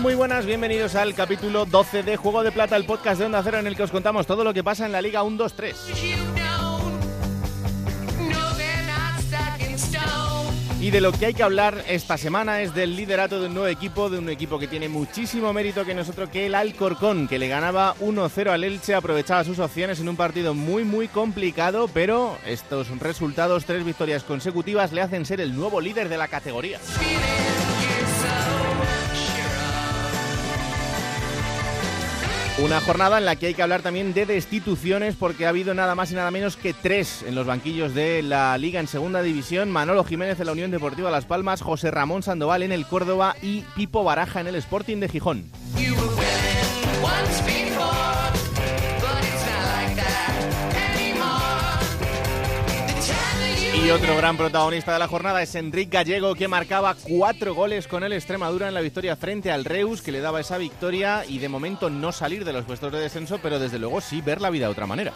Muy buenas, bienvenidos al capítulo 12 de Juego de Plata, el podcast de Onda Cero en el que os contamos todo lo que pasa en la Liga 1, 2, 3. Y de lo que hay que hablar esta semana es del liderato de un nuevo equipo, de un equipo que tiene muchísimo mérito que nosotros que el Alcorcón, que le ganaba 1-0 al Elche, aprovechaba sus opciones en un partido muy muy complicado, pero estos resultados, tres victorias consecutivas, le hacen ser el nuevo líder de la categoría. Una jornada en la que hay que hablar también de destituciones porque ha habido nada más y nada menos que tres en los banquillos de la Liga en Segunda División. Manolo Jiménez en la Unión Deportiva Las Palmas, José Ramón Sandoval en el Córdoba y Pipo Baraja en el Sporting de Gijón. Y otro gran protagonista de la jornada es Enrique Gallego, que marcaba cuatro goles con el Extremadura en la victoria frente al Reus, que le daba esa victoria y de momento no salir de los puestos de descenso, pero desde luego sí ver la vida de otra manera.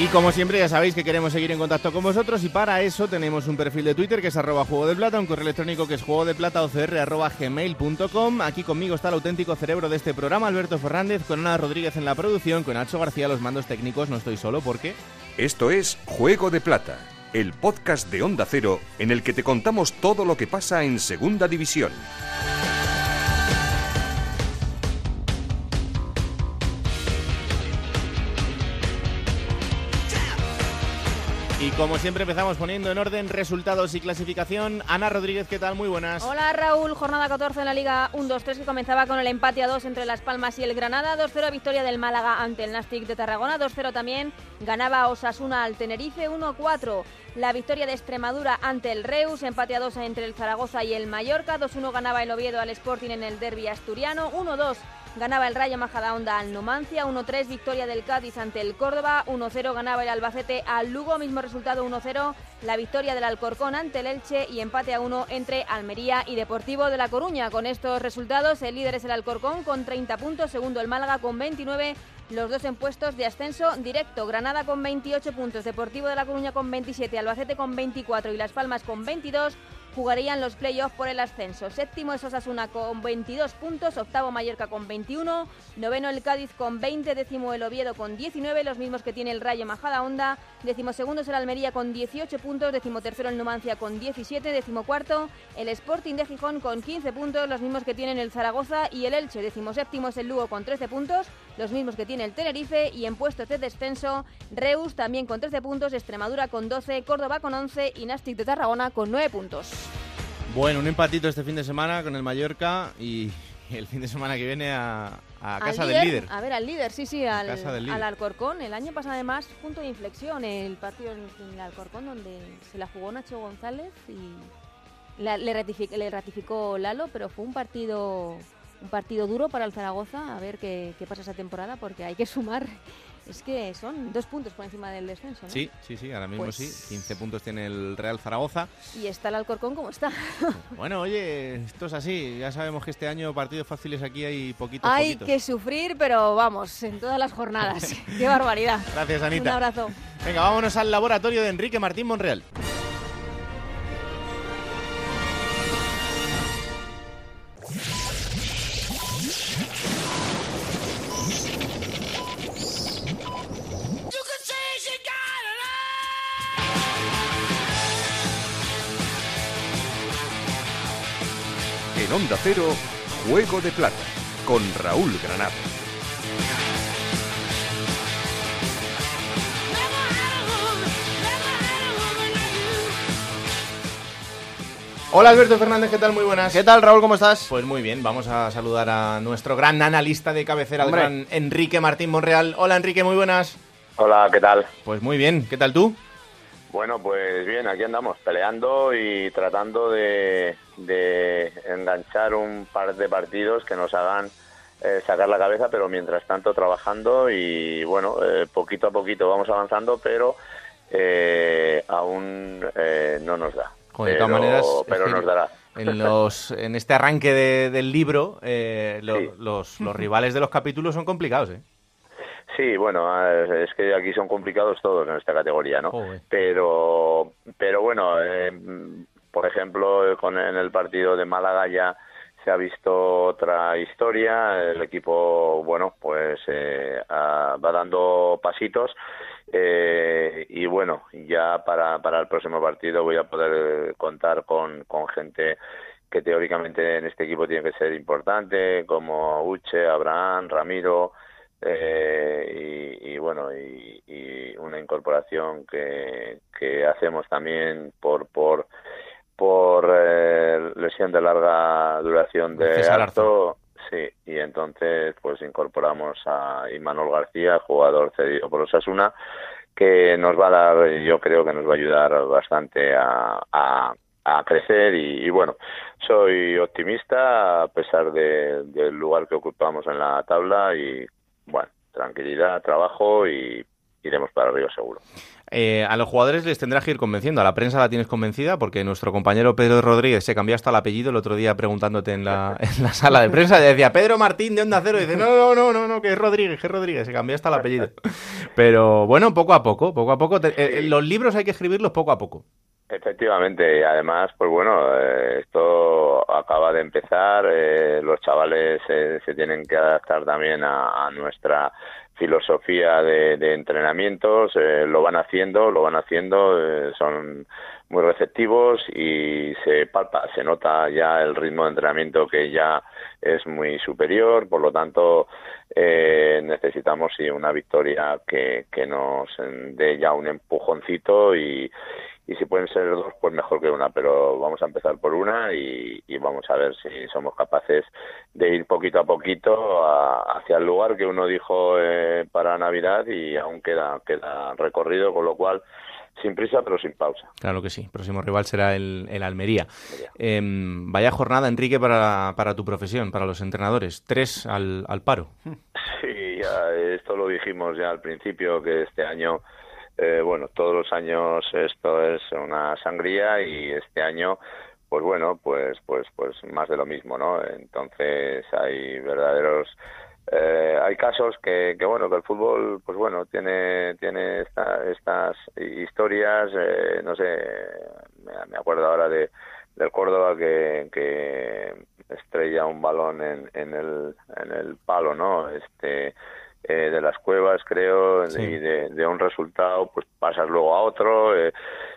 Y como siempre ya sabéis que queremos seguir en contacto con vosotros y para eso tenemos un perfil de Twitter que es arroba juego de plata, un correo electrónico que es juego de. Aquí conmigo está el auténtico cerebro de este programa, Alberto Fernández, con Ana Rodríguez en la producción, con Nacho García los mandos técnicos. No estoy solo porque... Esto es Juego de Plata, el podcast de Onda Cero en el que te contamos todo lo que pasa en Segunda División. Y como siempre empezamos poniendo en orden resultados y clasificación. Ana Rodríguez, ¿qué tal? Muy buenas. Hola Raúl, jornada 14 en la Liga 1-2-3 que comenzaba con el empate a 2 entre Las Palmas y el Granada, 2-0 victoria del Málaga ante el Nastic de Tarragona, 2-0 también ganaba Osasuna al Tenerife, 1-4 la victoria de Extremadura ante el Reus, empate a 2 entre el Zaragoza y el Mallorca, 2-1 ganaba el Oviedo al Sporting en el derby asturiano, 1-2 ganaba el Rayo Majadahonda al Numancia, 1-3 victoria del Cádiz ante el Córdoba, 1-0 ganaba el Albacete al Lugo, mismo resultado 1-0 la victoria del Alcorcón ante el Elche y empate a 1 entre Almería y Deportivo de La Coruña. Con estos resultados el líder es el Alcorcón con 30 puntos, segundo el Málaga con 29 los dos en puestos de ascenso directo. Granada con 28 puntos, Deportivo de La Coruña con 27, Albacete con 24 y Las Palmas con 22 jugarían los playoffs por el ascenso. Séptimo es Osasuna con 22 puntos, octavo Mallorca con 21, noveno el Cádiz con 20, décimo el Oviedo con 19, los mismos que tiene el Rayo Majadahonda, décimo segundo es el Almería con 18 puntos, décimo tercero el Numancia con 17, décimo cuarto el Sporting de Gijón con 15 puntos, los mismos que tienen el Zaragoza y el Elche, décimo séptimo es el Lugo con 13 puntos, los mismos que tiene el Tenerife y en puestos de descenso Reus también con 13 puntos, Extremadura con 12, Córdoba con 11 y Nastic de Tarragona con 9 puntos. Bueno, un empatito este fin de semana con el Mallorca y el fin de semana que viene a, a casa líder, del líder. A ver, al líder, sí, sí, al, líder. al Alcorcón. El año pasado, además, punto de inflexión el partido en, el Alcorcón, donde se la jugó Nacho González y la- le, le ratificó Lalo, pero fue un partido un partido duro para el Zaragoza. A ver qué, qué pasa esa temporada, porque hay que sumar. Es que son dos puntos por encima del descenso, ¿no? Sí, sí, sí, ahora mismo Pues- sí. 15 puntos tiene el Real Zaragoza. Y está el Alcorcón como está. Bueno, oye, esto es así. Ya sabemos que este año partidos fáciles aquí hay poquitos. Hay poquitos. que sufrir, pero vamos, en todas las jornadas. ¡Qué barbaridad! Gracias, Un Anita. abrazo. Venga, vámonos al laboratorio de Enrique Martín Monreal. En Onda Cero, Juego de Plata con Raúl Granado. Hola Alberto Fernández, ¿qué tal? Muy buenas. ¿Qué tal, Raúl? ¿Cómo estás? Pues muy bien, vamos a saludar a nuestro gran analista de cabecera, el gran Enrique Martín Monreal. Hola Enrique, muy buenas. Hola, ¿qué tal? Pues muy bien, ¿qué tal tú? Bueno, pues bien, aquí andamos peleando y tratando de, enganchar un par de partidos que nos hagan eh, sacar la cabeza, pero mientras tanto trabajando y bueno, eh, poquito a poquito vamos avanzando, pero eh, aún no nos da. de todas maneras, pero nos dará. En, los, en este arranque del libro, los, los rivales de los capítulos son complicados, ¿eh? Sí, bueno, es que aquí son complicados todos en esta categoría, ¿no? Pero, pero bueno, eh, por ejemplo, con en el partido de Málaga ya se ha visto otra historia. El equipo, bueno, pues eh, va dando pasitos. Eh, y bueno, ya para, para el próximo partido voy a poder contar con, con gente que teóricamente en este equipo tiene que ser importante, como Uche, Abraham, Ramiro, eh, y, bueno y, una incorporación que, que hacemos también por por por eh, lesión de larga duración de harto sí y entonces pues incorporamos a Imanol García jugador cedido por Osasuna que nos va a dar yo creo que nos va a ayudar bastante a, a a crecer y, bueno, soy optimista a pesar del lugar que ocupamos en la tabla y bueno, tranquilidad, trabajo y iremos para arriba seguro. Eh, a los jugadores les tendrás que ir convenciendo. A la prensa la tienes convencida porque nuestro compañero Pedro Rodríguez se cambió hasta el apellido el otro día preguntándote en la, en la sala de prensa. decía Pedro Martín de Onda Cero. Y dice, no, no, no, no, no, que es Rodríguez, que es Rodríguez. Se cambió hasta el apellido. Pero bueno, poco a poco, poco a poco. Eh, los libros hay que escribirlos poco a poco. Efectivamente, y además, pues bueno, eh, esto acaba de empezar, eh, los chavales eh, se tienen que adaptar también a, nuestra filosofía de, de entrenamientos, lo van haciendo, lo van haciendo, son muy receptivos y se palpa, se nota ya el ritmo de entrenamiento que ya es muy superior, por lo tanto necesitamos sí, una victoria que, que nos dé ya un empujoncito y, y si pueden ser dos, pues mejor que una, pero vamos a empezar por una y, vamos a ver si somos capaces de ir poquito a poquito hacia el lugar que uno dijo eh, para Navidad y aún queda, queda recorrido, con lo cual sin prisa pero sin pausa. Claro que sí, próximo rival será el, el Almería. Em, vaya jornada, Enrique, para, para tu profesión, para los entrenadores. Tres al, al paro. Sí, esto lo dijimos ya al principio, que este año eh, bueno, todos los años esto es una sangría y este año, pues bueno, pues, pues, pues más de lo mismo, ¿no? Entonces hay verdaderos eh, hay casos que, bueno que el fútbol pues bueno tiene tiene estas historias eh, no sé me, acuerdo ahora de del Córdoba que, que estrella un balón en, en el en el palo no este eh, de las cuevas, creo, y de, un resultado, pues pasas luego a otro. Eh,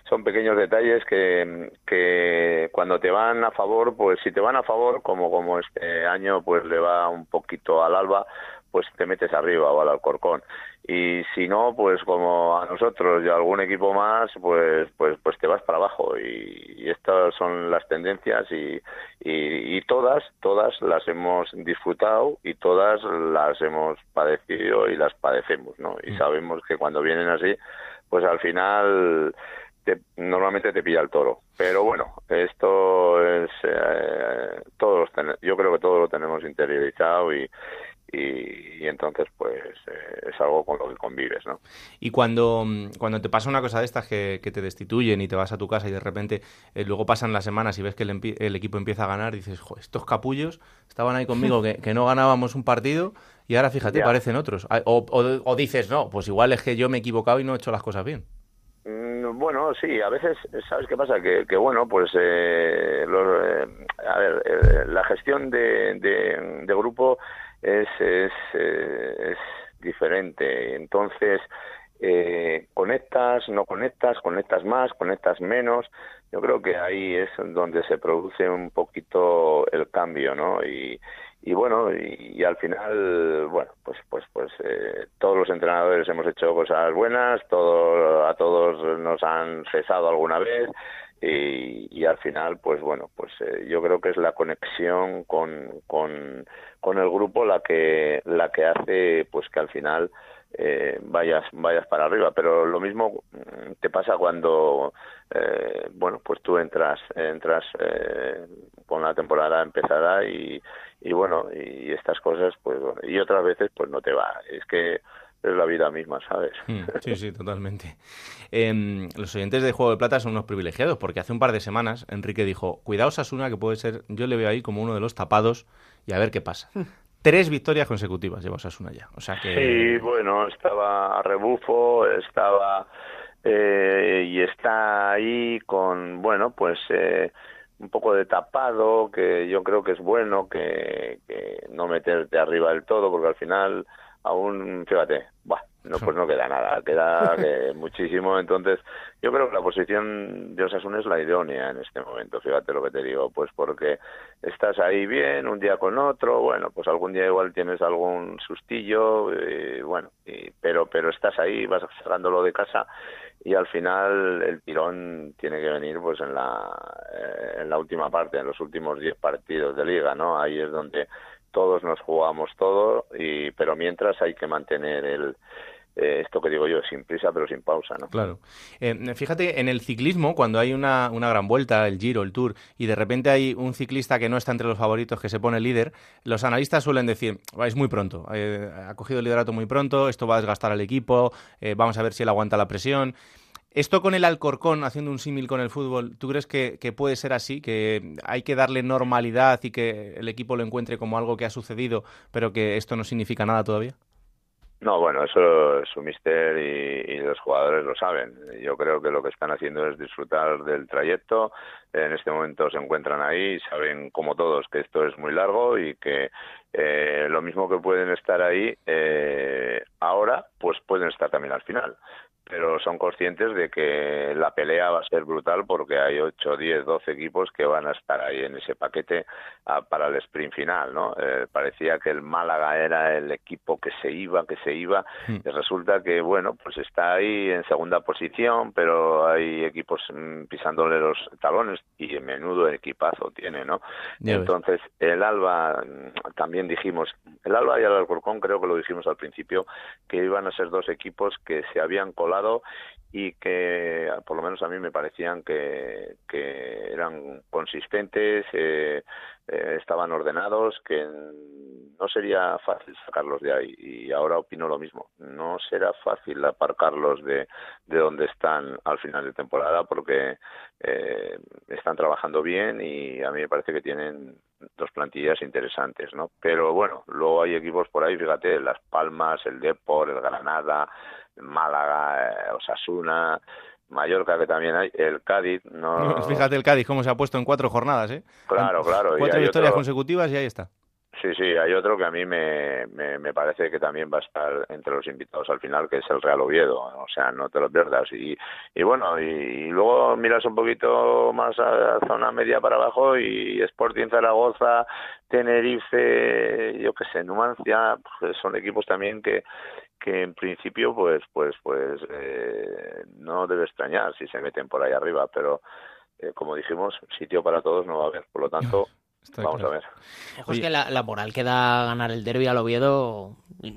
son pequeños detalles que, que cuando te van a favor, pues si te van a favor, como, como este año, pues le va un poquito al alba, pues te metes arriba o al Alcorcón. Y si no, pues como a nosotros y a algún equipo más, pues pues pues te vas para abajo. Y, estas son las tendencias y, y, todas, todas las hemos disfrutado y todas las hemos padecido y las padecemos, ¿no? Y mm. sabemos que cuando vienen así, pues al final normalmente te pilla el toro. Pero bueno, esto es eh, todos yo creo que todos lo tenemos interiorizado y, y, entonces pues eh, es algo con lo que convives, ¿no? Y cuando, cuando te pasa una cosa de estas que, te destituyen y te vas a tu casa y de repente eh, luego pasan las semanas y ves que el, equipo empieza a ganar, dices, estos capullos estaban ahí conmigo que, no ganábamos un partido y ahora fíjate, parecen otros. Ah, o, dices, no, pues igual es que yo me he equivocado y no he hecho las cosas bien. Mm, bueno, sí, a veces, ¿sabes qué pasa? Que, que bueno, pues, eh, a ver, la gestión de, de, de grupo es, es, eh, es diferente. Entonces, eh, conectas, no conectas, conectas más, conectas menos. Yo creo que ahí es donde se produce un poquito el cambio, ¿no? Y, y bueno, y, al final, bueno, pues, pues, pues eh, todos los entrenadores hemos hecho cosas buenas, todo, a todos nos han cesado alguna vez, y, al final pues bueno pues eh, yo creo que es la conexión con, con, con el grupo la que la que hace pues que al final eh, vayas vayas para arriba. Pero lo mismo mm, te pasa cuando eh, bueno pues tú entras entras eh, con la temporada empezada y, y bueno y estas cosas pues y otras veces pues no te va. Es que es la vida misma, ¿sabes? Mm, sí, sí, totalmente. Em, los oyentes de Juego de Plata son unos privilegiados, porque hace un par de semanas Enrique dijo, cuidaos Asuna, que puede ser, yo le veo ahí como uno de los tapados, y a ver qué pasa. Tres victorias consecutivas lleva Osasuna ya. O sea que... Sí, bueno, estaba a rebufo, estaba... Eh, y está ahí con, bueno, pues... Eh, un poco de tapado, que yo creo que es bueno que, que no meterte arriba del todo, porque al final aún, fíjate, no, pues no queda nada, queda muchísimo. Entonces, yo creo que la posición de Osasuna es la idónea en este momento, fíjate lo que te digo, pues porque estás ahí bien, un día con otro, bueno, pues algún día igual tienes algún sustillo, bueno, pero, pero estás ahí, vas sacándolo de casa y al final el tirón tiene que venir pues en la, eh, en la última parte, en los últimos 10 partidos de liga, ¿no? Ahí es donde todos nos jugamos todo, y, pero mientras hay que mantener el, eh, esto que digo yo, sin prisa pero sin pausa, ¿no? Claro. Eh, fíjate, en el ciclismo, cuando hay una, una, gran vuelta, el Giro, el Tour, y de repente hay un ciclista que no está entre los favoritos, que se pone líder, los analistas suelen decir, es muy pronto, eh, ha cogido el liderato muy pronto, esto va a desgastar al equipo, vamos a ver si él aguanta la presión. Esto con el Alcorcón, haciendo un símil con el fútbol, ¿tú crees que, puede ser así? ¿Que hay que darle normalidad y que el equipo lo encuentre como algo que ha sucedido, pero que esto no significa nada todavía? No, bueno, eso es un mister y, los jugadores lo saben. Yo creo que lo que están haciendo es disfrutar del trayecto. En este momento se encuentran ahí, saben como todos que esto es muy largo y que eh, lo mismo que pueden estar ahí eh, ahora, pues pueden estar también al final pero son conscientes de que la pelea va a ser brutal porque hay 8, 10, 12 equipos que van a estar ahí en ese paquete ah, para el sprint final, ¿no? Eh, parecía que el Málaga era el equipo que se iba, que se iba, hmm. y resulta que, bueno, pues está ahí en segunda posición, pero hay equipos mm, pisándole los talones y en menudo equipazo tiene, ¿no? Entonces, el Alba, mm, también dijimos, el Alba y el Alcorcón creo que lo dijimos al principio, que iban a ser dos equipos que se habían colado y que por lo menos a mí me parecían que, eran consistentes, eh, estaban ordenados, que no sería fácil sacarlos de ahí y ahora opino lo mismo. No será fácil aparcarlos de, de donde están al final de temporada porque eh, están trabajando bien y a mí me parece que tienen dos plantillas interesantes, ¿no? Pero bueno, luego hay equipos por ahí, fíjate, Las Palmas, el Depor, el Granada, Málaga, eh, Osasuna, Mallorca que también hay, el Cádiz. No... Fíjate el Cádiz cómo se ha puesto en cuatro jornadas, ¿eh? Claro, claro. Cuatro victorias consecutivas y ahí está. Sí, sí, hay otro que a mí me, me, parece que también va a estar entre los invitados al final, que es el Real Oviedo, o sea, no te lo pierdas. Y, y bueno, y, luego miras un poquito más a, zona media para abajo y Sporting Zaragoza, Tenerife, yo qué sé, Numancia, pues son equipos también que, que en principio pues pues pues eh, no debe extrañar si se meten por ahí arriba pero eh, como dijimos sitio para todos no va a haber. Por lo tanto Vamos a ver. es que la, moral que da ganar el derby al Oviedo,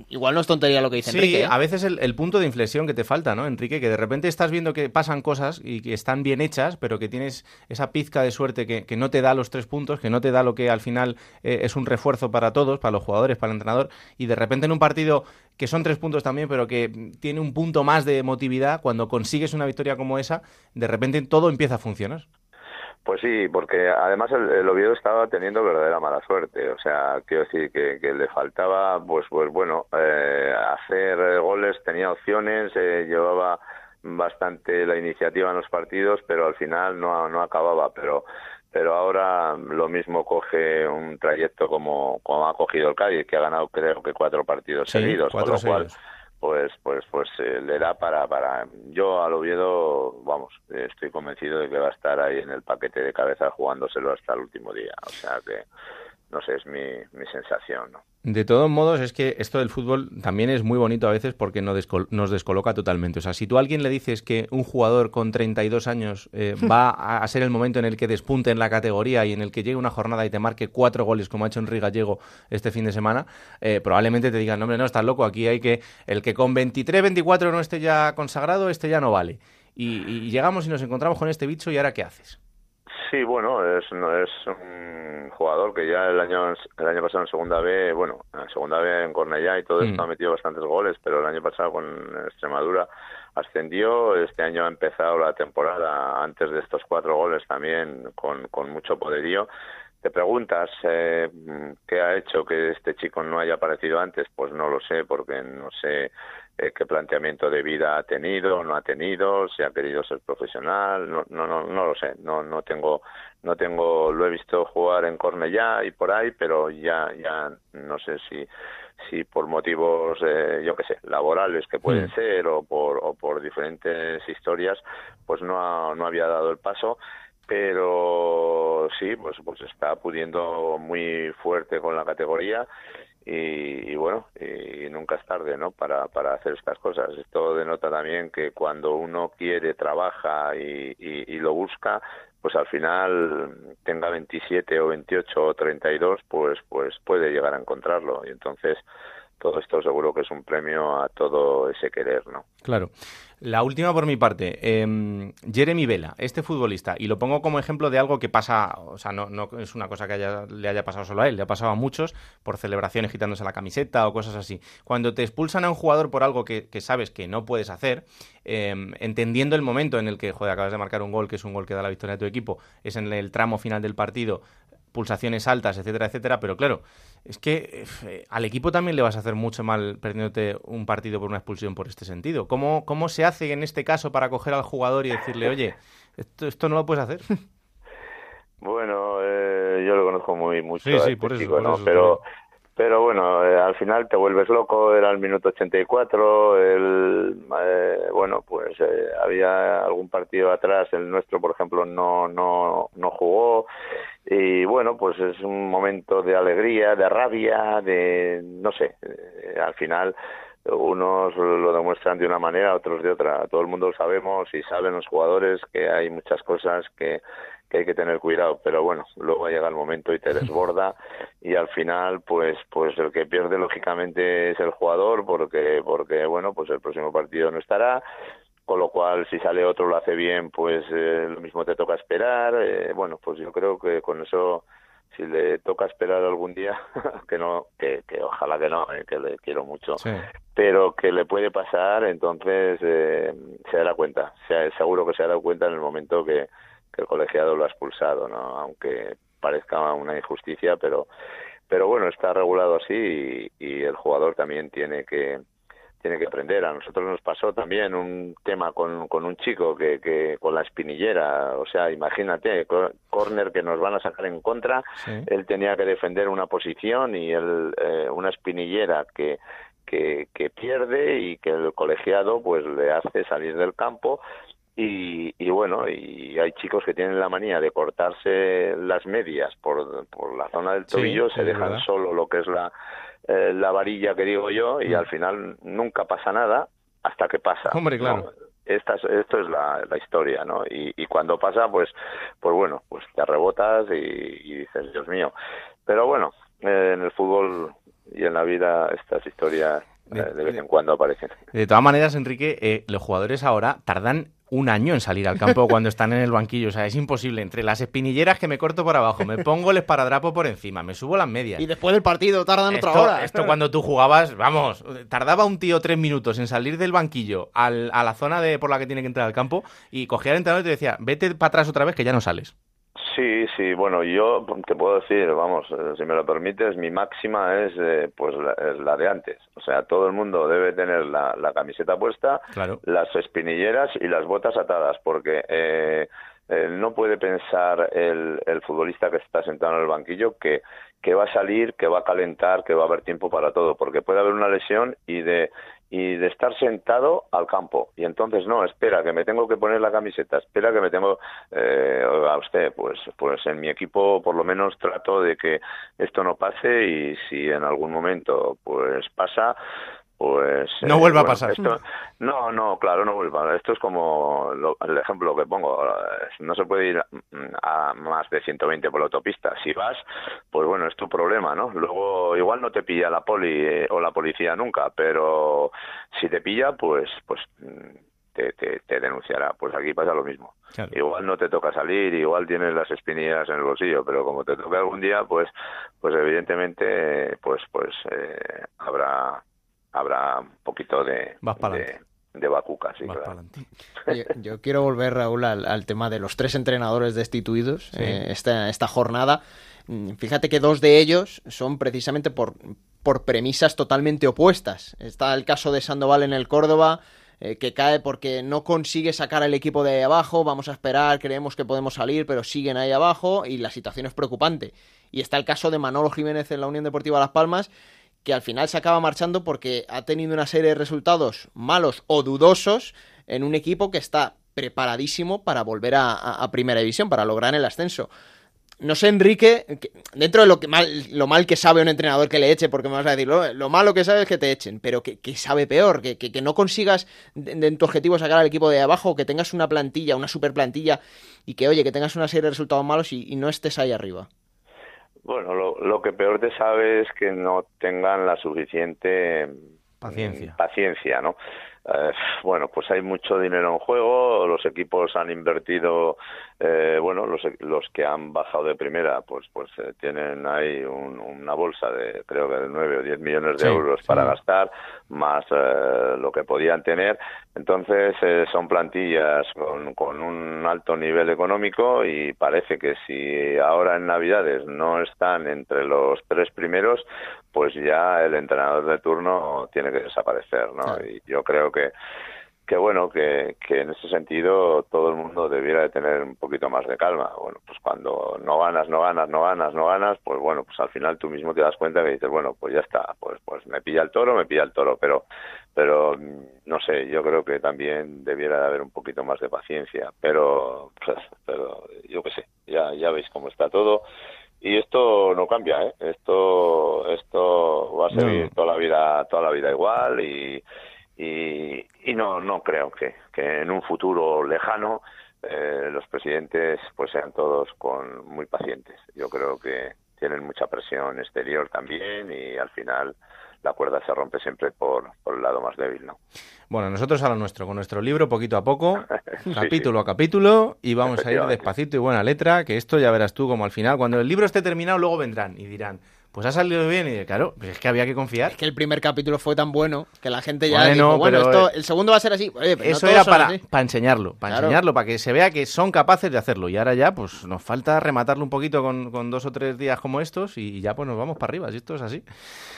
igual no es tontería lo que dice Enrique. Sí, ¿eh? a veces el, el, punto de inflexión que te falta, ¿no, Enrique? Que de repente estás viendo que pasan cosas y que están bien hechas, pero que tienes esa pizca de suerte que, que no te da los tres puntos, que no te da lo que al final eh, es un refuerzo para todos, para los jugadores, para el entrenador, y de repente en un partido que son tres puntos también, pero que tiene un punto más de emotividad, cuando consigues una victoria como esa, de repente todo empieza a funcionar. Pues sí, porque además el, Oviedo estaba teniendo verdadera mala suerte. O sea, quiero decir que, le faltaba, pues, pues bueno, eh, hacer goles, tenía opciones, eh, llevaba bastante la iniciativa en los partidos, pero al final no, no acababa. Pero pero ahora lo mismo coge un trayecto como, como ha cogido el Cádiz, que ha ganado creo que cuatro partidos seguidos, con lo cual pues pues pues eh, le da para para yo al Oviedo vamos estoy convencido de que va a estar ahí en el paquete de cabeza jugándoselo hasta el último día o sea que no sé, es mi, mi sensación, ¿no? De todos modos, es que esto del fútbol también es muy bonito a veces porque nos, descoloca totalmente. O sea, si tú a alguien le dices que un jugador con 32 años eh, va a ser el momento en el que despunte en la categoría y en el que llegue una jornada y te marque cuatro goles como ha hecho Enrique Gallego este fin de semana, eh, probablemente te digan, no, hombre, no, estás loco, aquí hay que, el que con 23, 24 no esté ya consagrado, este ya no vale. y llegamos y nos encontramos con este bicho y ahora ¿qué haces? Sí, bueno, es, es un jugador que ya el año el año pasado en Segunda B, bueno, en Segunda B en Cornellá y todo esto mm. ha metido bastantes goles, pero el año pasado con Extremadura ascendió, este año ha empezado la temporada antes de estos cuatro goles también con, con mucho poderío. Te preguntas eh, qué ha hecho que este chico no haya aparecido antes, pues no lo sé, porque no sé eh, qué planteamiento de vida ha tenido, no ha tenido, si ha querido ser profesional, no, no, no, no lo sé, no, no tengo, no tengo, lo he visto jugar en Cornellá y por ahí, pero ya, ya no sé si, si por motivos, eh, yo qué sé, laborales que pueden ser o por, o por diferentes historias, pues no, no había dado el paso pero sí, pues, pues está pudiendo muy fuerte con la categoría y, bueno, y nunca es tarde, ¿no? Para, para hacer estas cosas. Esto denota también que cuando uno quiere, trabaja y, y, lo busca, pues al final tenga 27 o 28 o 32, pues, pues puede llegar a encontrarlo. Y entonces todo esto seguro que es un premio a todo ese querer, ¿no? Claro. La última por mi parte, eh, Jeremy Vela, este futbolista, y lo pongo como ejemplo de algo que pasa, o sea, no, es una cosa que le haya pasado solo a él, le ha pasado a muchos por celebraciones quitándose la camiseta o cosas así. Cuando te expulsan a un jugador por algo que, sabes que no puedes hacer, em, entendiendo el momento en el que, joder, acabas de marcar un gol, que es un gol que da la victoria a tu equipo, es en el tramo final del partido, pulsaciones altas, etcétera, etcétera, pero claro, es que eh, al equipo también le vas a hacer mucho mal perdiéndote un partido por una expulsión por este sentido. ¿Cómo, cómo se hace en este caso para coger al jugador y decirle, oye, esto, esto no lo puedes hacer? Bueno, eh, yo lo conozco muy mucho. Sí, sí, por eso, ¿no? pero, pero bueno, eh, al final te vuelves loco, era el minuto 84, el, eh, bueno, pues eh, había algún partido atrás, el nuestro, por ejemplo, no, no, no jugó, y bueno, pues es un momento de alegría, de rabia, de, no sé, al final unos lo demuestran de una manera, otros de otra. Todo el mundo lo sabemos y saben los jugadores que hay muchas cosas que que hay que tener cuidado, pero bueno, luego llega el momento y te desborda y al final pues pues el que pierde lógicamente es el jugador porque porque bueno, pues el próximo partido no estará, con lo cual si sale otro lo hace bien, pues eh, lo mismo te toca esperar, eh, bueno, pues yo creo que con eso si le toca esperar algún día, que no, que, que ojalá que no, eh, que le quiero mucho, pero que le puede pasar, entonces se dará cuenta, se, seguro que se dará cuenta en el momento que, que el colegiado lo ha expulsado, ¿no? Aunque parezca una injusticia, pero pero bueno, está regulado así y, el jugador también tiene que tiene que aprender. A nosotros nos pasó también un tema con, con un chico que, que con la espinillera, o sea, imagínate, córner que nos van a sacar en contra, él tenía que defender una posición y él, eh, una espinillera que, que, que pierde y que el colegiado pues le hace salir del campo y, y, bueno, y hay chicos que tienen la manía de cortarse las medias por, por la zona del tobillo, se dejan solo lo que es la, eh, la varilla que digo yo y mm. al final nunca pasa nada hasta que pasa. Hombre, claro. Esta esto es la, la historia, ¿no? Y, y, cuando pasa, pues, pues bueno, pues te rebotas y, y dices, Dios mío. Pero bueno, eh, en el fútbol y en la vida estas historias eh, de vez en cuando aparecen. De todas maneras, Enrique, los jugadores ahora tardan un año en salir al campo cuando están en el banquillo. O sea, es imposible. Entre las espinilleras que me corto por abajo, me pongo el esparadrapo por encima, me subo las medias. Y después del partido tardan otra hora. Esto cuando tú jugabas, vamos, tardaba un tío tres minutos en salir del banquillo a la zona de por la que tiene que entrar al campo y cogía al entrenador y te decía, vete para atrás otra vez que ya no sales. Sí, sí, bueno, yo te puedo decir, vamos, eh, si me lo permites, mi máxima es eh, pues la, de antes. O sea, todo el mundo debe tener la, camiseta puesta, las espinilleras y las botas atadas, porque eh, no puede pensar el, el futbolista que está sentado en el banquillo que que va a salir, que va a calentar, que va a haber tiempo para todo, porque puede haber una lesión y de y de estar sentado al campo. Y entonces, no, espera, que me tengo que poner la camiseta, espera que me tengo, eh, a usted, pues, pues en mi equipo por lo menos trato de que esto no pase y si en algún momento pues pasa, pues no vuelva a pasar. no no claro no vuelva esto es como el ejemplo que pongo no se puede ir a más de 120 por la autopista. Si vas pues bueno es tu problema no luego igual no te pilla la poli eh, o la policía nunca pero si te pilla pues pues te, te, denunciará. Pues aquí pasa lo mismo. Igual no te toca salir, igual tienes las espinillas en el bolsillo, pero como te toca algún día, pues, pues evidentemente, pues, pues eh, habrá habrá un poquito de, de, de bacuca, sí, yo quiero volver, Raúl, al, tema de los tres entrenadores destituidos eh, esta, esta jornada. Mm, fíjate que dos de ellos son precisamente por, por premisas totalmente opuestas. Está el caso de Sandoval en el Córdoba, eh, que cae porque no consigue sacar al equipo de ahí abajo, vamos a esperar, creemos que podemos salir, pero siguen ahí abajo y la situación es preocupante. Y está el caso de Manolo Jiménez en la Unión Deportiva Las Palmas, que al final se acaba marchando porque ha tenido una serie de resultados malos o dudosos en un equipo que está preparadísimo para volver a, primera división, para lograr el ascenso. No sé, Enrique, dentro de lo, que mal, lo mal que sabe un entrenador que le eche, porque me vas a decir, lo, malo que sabe es que te echen, pero que, sabe peor, que, que, no consigas en tu objetivo sacar al equipo de abajo, que tengas una plantilla, una super plantilla, y que, oye, que tengas una serie de resultados malos y no estés ahí arriba. Bueno, lo, lo que peor te sabe es que no tengan la suficiente paciencia, paciencia ¿no? Eh, bueno, pues hay mucho dinero en juego, los equipos han invertido, eh, bueno, los, los que han bajado de primera, pues pues eh, tienen ahí una bolsa de creo que de 9 o 10 millones de euros para gastar, más lo que podían tener. Entonces son plantillas con, con un alto nivel económico y parece que si ahora en Navidades no están entre los tres primeros, pues ya el entrenador de turno tiene que desaparecer, ¿no? Y yo creo que que bueno, que, que en ese sentido todo el mundo debiera de tener un poquito más de calma. Bueno, pues cuando no ganas, no ganas, no ganas, no ganas, pues bueno, pues al final tú mismo te das cuenta que dices, bueno, pues ya está, pues pues me pilla el toro, me pilla el toro, pero pero no sé, yo creo que también debiera de haber un poquito más de paciencia, pero pues, pero yo qué sé, ya ya veis cómo está todo y esto no cambia ¿eh? esto esto va a seguir toda la vida toda la vida igual y y, y no no creo que, que en un futuro lejano eh, los presidentes pues sean todos con muy pacientes. Yo creo que tienen mucha presión exterior también y al final la cuerda se rompe siempre por, por el lado más débil, ¿no? Bueno, nosotros a lo nuestro, con nuestro libro poquito a poco, capítulo a capítulo, y vamos a ir despacito y buena letra, que esto ya verás tú como al final, cuando el libro esté terminado, luego vendrán y dirán, pues ha salido bien y claro, pues es que había que confiar. Es que el primer capítulo fue tan bueno que la gente ya bueno, bueno, esto, el segundo va a ser así. eso era para, para enseñarlo, para enseñarlo, para que se vea que son capaces de hacerlo. Y ahora ya, pues nos falta rematarlo un poquito con, con dos o tres días como estos y ya pues nos vamos para arriba, si esto es así.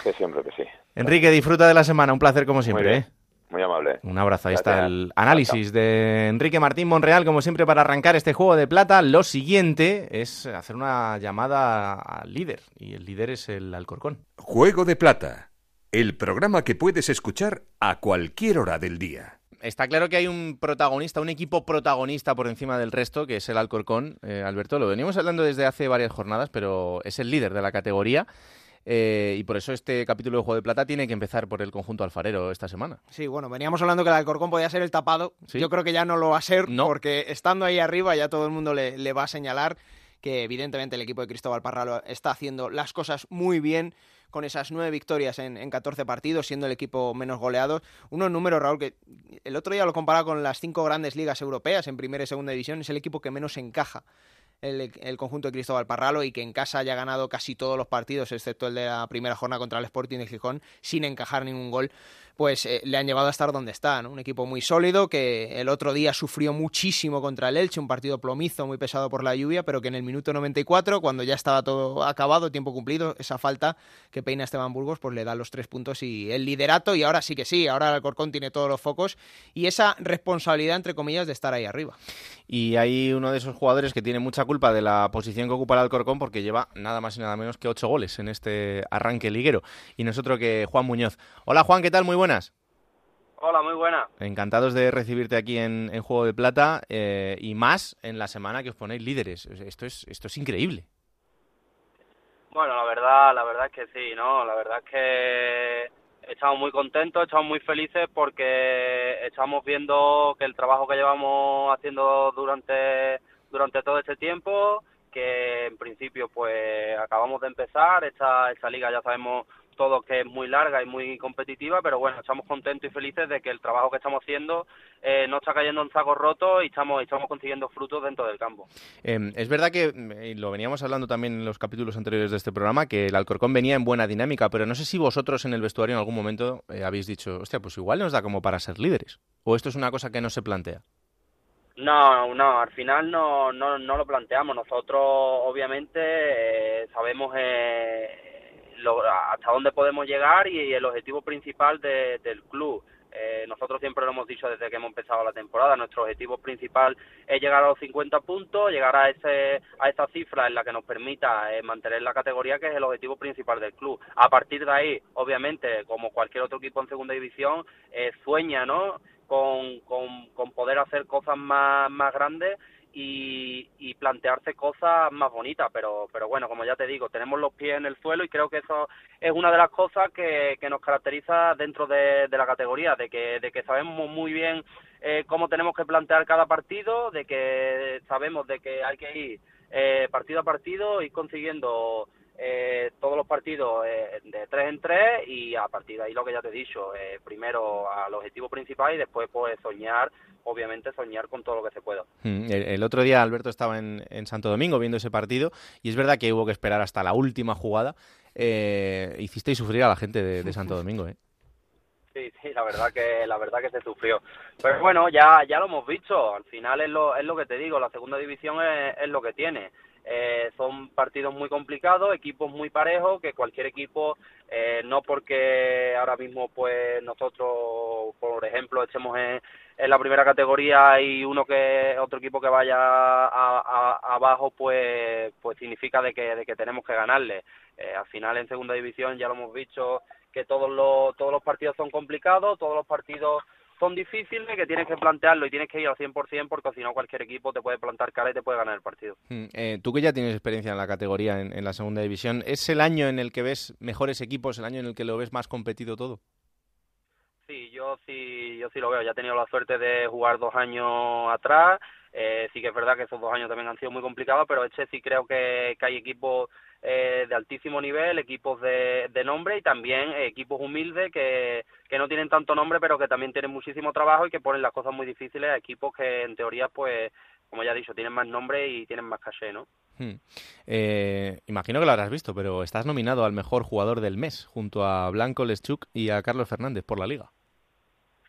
Que siempre que sí. Enrique, disfruta de la semana, un placer como siempre. ¿eh? Muy amable. Un abrazo. Ahí está el análisis de Enrique Martín Monreal, como siempre, para arrancar este juego de plata. Lo siguiente es hacer una llamada al líder, y el líder es el Alcorcón. Juego de plata, el programa que puedes escuchar a cualquier hora del día. Está claro que hay un protagonista, un equipo protagonista por encima del resto, que es el Alcorcón. Eh, Alberto, lo venimos hablando desde hace varias jornadas, pero es el líder de la categoría. Eh, y por eso este capítulo de Juego de Plata tiene que empezar por el conjunto alfarero esta semana. Sí, bueno, veníamos hablando que el Alcorcón podía ser el tapado. Yo creo que ya no lo va a ser, porque estando ahí arriba ya todo el mundo le, va a señalar que evidentemente el equipo de Cristóbal Parralo está haciendo las cosas muy bien con esas nueve victorias en, en 14 partidos, siendo el equipo menos goleado. Unos números, Raúl, que el otro día lo comparaba con las cinco grandes ligas europeas en primera y segunda división, es el equipo que menos encaja el, conjunto de Cristóbal Parralo y que en casa haya ganado casi todos los partidos, excepto el de la primera jornada contra el Sporting de Gijón, sin encajar ningún gol pues eh, le han llevado a estar donde está, Un equipo muy sólido que el otro día sufrió muchísimo contra el Elche, un partido plomizo, muy pesado por la lluvia, pero que en el minuto 94, cuando ya estaba todo acabado, tiempo cumplido, esa falta que peina Esteban Burgos, pues le da los tres puntos y el liderato, y ahora sí que sí, ahora el Alcorcón tiene todos los focos y esa responsabilidad, entre comillas, de estar ahí arriba. Y hay uno de esos jugadores que tiene mucha culpa de la posición que ocupa el Alcorcón porque lleva nada más y nada menos que ocho goles en este arranque liguero. Y nosotros que Juan Muñoz. Hola Juan, ¿qué tal? Muy buenas. Hola, muy buena. Encantados de recibirte aquí en, Juego de Plata eh, y más en la semana que os ponéis líderes. Esto es, esto es increíble. Bueno, la verdad, la verdad es que sí, ¿no? La verdad es que estamos muy contentos, estamos muy felices porque estamos viendo que el trabajo que llevamos haciendo durante durante todo este tiempo, que en principio pues acabamos de empezar, esta, esta liga ya sabemos todo que es muy larga y muy competitiva, pero bueno, estamos contentos y felices de que el trabajo que estamos haciendo eh, no está cayendo en sacos rotos y estamos, estamos consiguiendo frutos dentro del campo. Em, es verdad que, y lo veníamos hablando también en los capítulos anteriores de este programa, que el Alcorcón venía en buena dinámica, pero no sé si vosotros en el vestuario en algún momento eh, habéis dicho, hostia, pues igual nos da como para ser líderes, o esto es una cosa que no se plantea. No, no, al final no, no, no lo planteamos. Nosotros, obviamente, eh, sabemos hasta dónde podemos llegar y, el objetivo principal del club. Eh, nosotros siempre lo hemos dicho desde que hemos empezado la temporada, nuestro objetivo principal es llegar a los 50 puntos, llegar a ese a esa cifra en la que nos permita eh, mantener la categoría, que es el objetivo principal del club. A partir de ahí, obviamente, como cualquier otro equipo en segunda división, eh, sueña, ¿no? Con, con, poder hacer cosas más, más grandes y, plantearse cosas más bonitas, pero, pero bueno, como ya te digo, tenemos los pies en el suelo y creo que eso es una de las cosas que, que nos caracteriza dentro de, la categoría, de que, de que sabemos muy bien eh, cómo tenemos que plantear cada partido, de que sabemos de que hay que ir eh, partido a partido y consiguiendo eh, todos los partidos eh, de tres en tres y a partir de ahí lo que ya te he dicho, eh, primero al objetivo principal y después pues soñar, obviamente soñar con todo lo que se pueda. Mm, el, otro día Alberto estaba en, Santo Domingo viendo ese partido y es verdad que hubo que esperar hasta la última jugada. Eh, hicisteis sufrir a la gente de, Santo Domingo, ¿eh? Sí, sí, la verdad que la verdad que se sufrió. Pero bueno, ya ya lo hemos visto. Al final es lo es lo que te digo. La segunda división es, es lo que tiene. Eh, son partidos muy complicados, equipos muy parejos, que cualquier equipo, eh, no porque ahora mismo pues nosotros, por ejemplo, estemos en, la primera categoría y uno que otro equipo que vaya abajo, pues pues significa de que, de que tenemos que ganarle. Eh, al final en segunda división ya lo hemos visto que todos los todos los partidos son complicados, todos los partidos son difíciles, que tienes que plantearlo y tienes que ir al 100% porque si no cualquier equipo te puede plantar cara y te puede ganar el partido. Hmm, eh, tú que ya tienes experiencia en la categoría, en, la segunda división, ¿es el año en el que ves mejores equipos, el año en el que lo ves más competido todo? Sí, yo sí, yo sí lo veo. Ya he tenido la suerte de jugar dos años atrás. Eh, sí que es verdad que esos dos años también han sido muy complicados, pero este sí creo que, hay equipos eh, de altísimo nivel, equipos de, de nombre y también equipos humildes que, que no tienen tanto nombre pero que también tienen muchísimo trabajo y que ponen las cosas muy difíciles a equipos que en teoría pues como ya he dicho tienen más nombre y tienen más caché, ¿no? Hmm. Eh, imagino que lo habrás visto, pero estás nominado al mejor jugador del mes junto a Blanco Leschuk y a Carlos Fernández por la liga.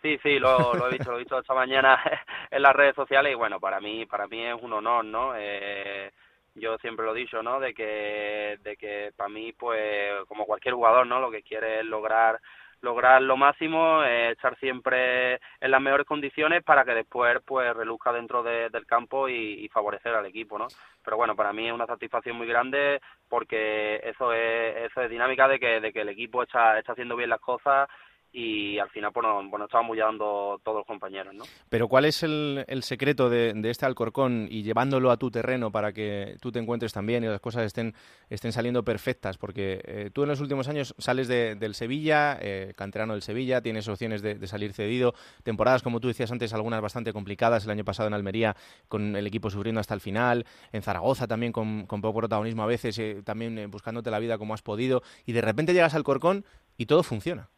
Sí, sí, lo, lo he visto, lo he visto esta mañana en las redes sociales y bueno, para mí, para mí es un honor, ¿no? Eh, yo siempre lo he dicho, ¿no? De que, de que para mí, pues, como cualquier jugador, ¿no? Lo que quiere es lograr lograr lo máximo, eh, estar siempre en las mejores condiciones para que después pues reluzca dentro del campo y, favorecer al equipo, ¿no? Pero bueno, para mí es una satisfacción muy grande porque eso es eso es dinámica de que de que el equipo está está haciendo bien las cosas y al final pues, estábamos ya dando todos los compañeros, ¿no? Pero ¿cuál es el, el secreto de, este Alcorcón y llevándolo a tu terreno para que tú te encuentres también y las cosas estén, estén saliendo perfectas? Porque eh, tú en los últimos años sales de, del Sevilla, eh, canterano del Sevilla, tienes opciones de, salir cedido, temporadas como tú decías antes, algunas bastante complicadas, el año pasado en Almería con el equipo sufriendo hasta el final, en Zaragoza también con, con poco protagonismo a veces, eh, también eh, buscándote la vida como has podido y de repente llegas al Alcorcón y todo funciona.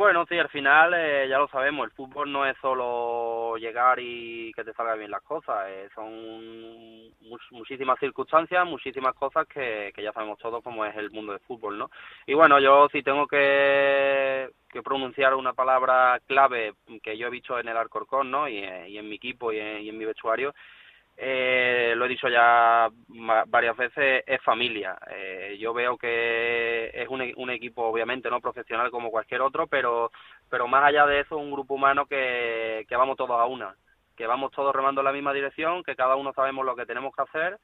Bueno, sí, al final eh, ya lo sabemos, el fútbol no es solo llegar y que te salgan bien las cosas, eh, son muchísimas circunstancias, muchísimas cosas que, que ya sabemos todos cómo es el mundo del fútbol, ¿no? Y bueno, yo sí tengo que, pronunciar una palabra clave que yo he visto en el Alcorcón, ¿no? Y, y en mi equipo y en, y en mi vestuario, eh, lo he dicho ya varias veces, es familia. Eh, yo veo que es un, un, equipo obviamente no profesional como cualquier otro, pero, pero más allá de eso, un grupo humano que, que vamos todos a una, que vamos todos remando en la misma dirección, que cada uno sabemos lo que tenemos que hacer,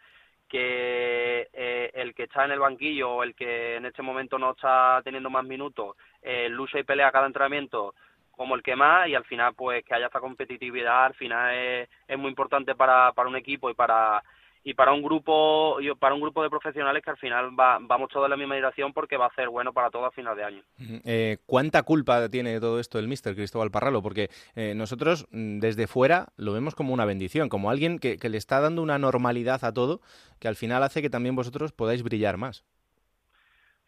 que eh, el que está en el banquillo o el que en este momento no está teniendo más minutos, eh, lucha y pelea cada entrenamiento como el que más y al final pues que haya esta competitividad al final es, es muy importante para, para un equipo y para y para un grupo para un grupo de profesionales que al final vamos todos en la misma dirección porque va a ser bueno para todo a final de año. Eh, ¿Cuánta culpa tiene todo esto el mister Cristóbal Parralo? Porque eh, nosotros mm, desde fuera lo vemos como una bendición, como alguien que, que le está dando una normalidad a todo que al final hace que también vosotros podáis brillar más.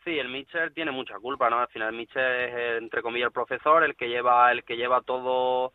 Sí, el Mitchell tiene mucha culpa, ¿no? Al final el Mitchell es entre comillas el profesor, el que lleva el que lleva todo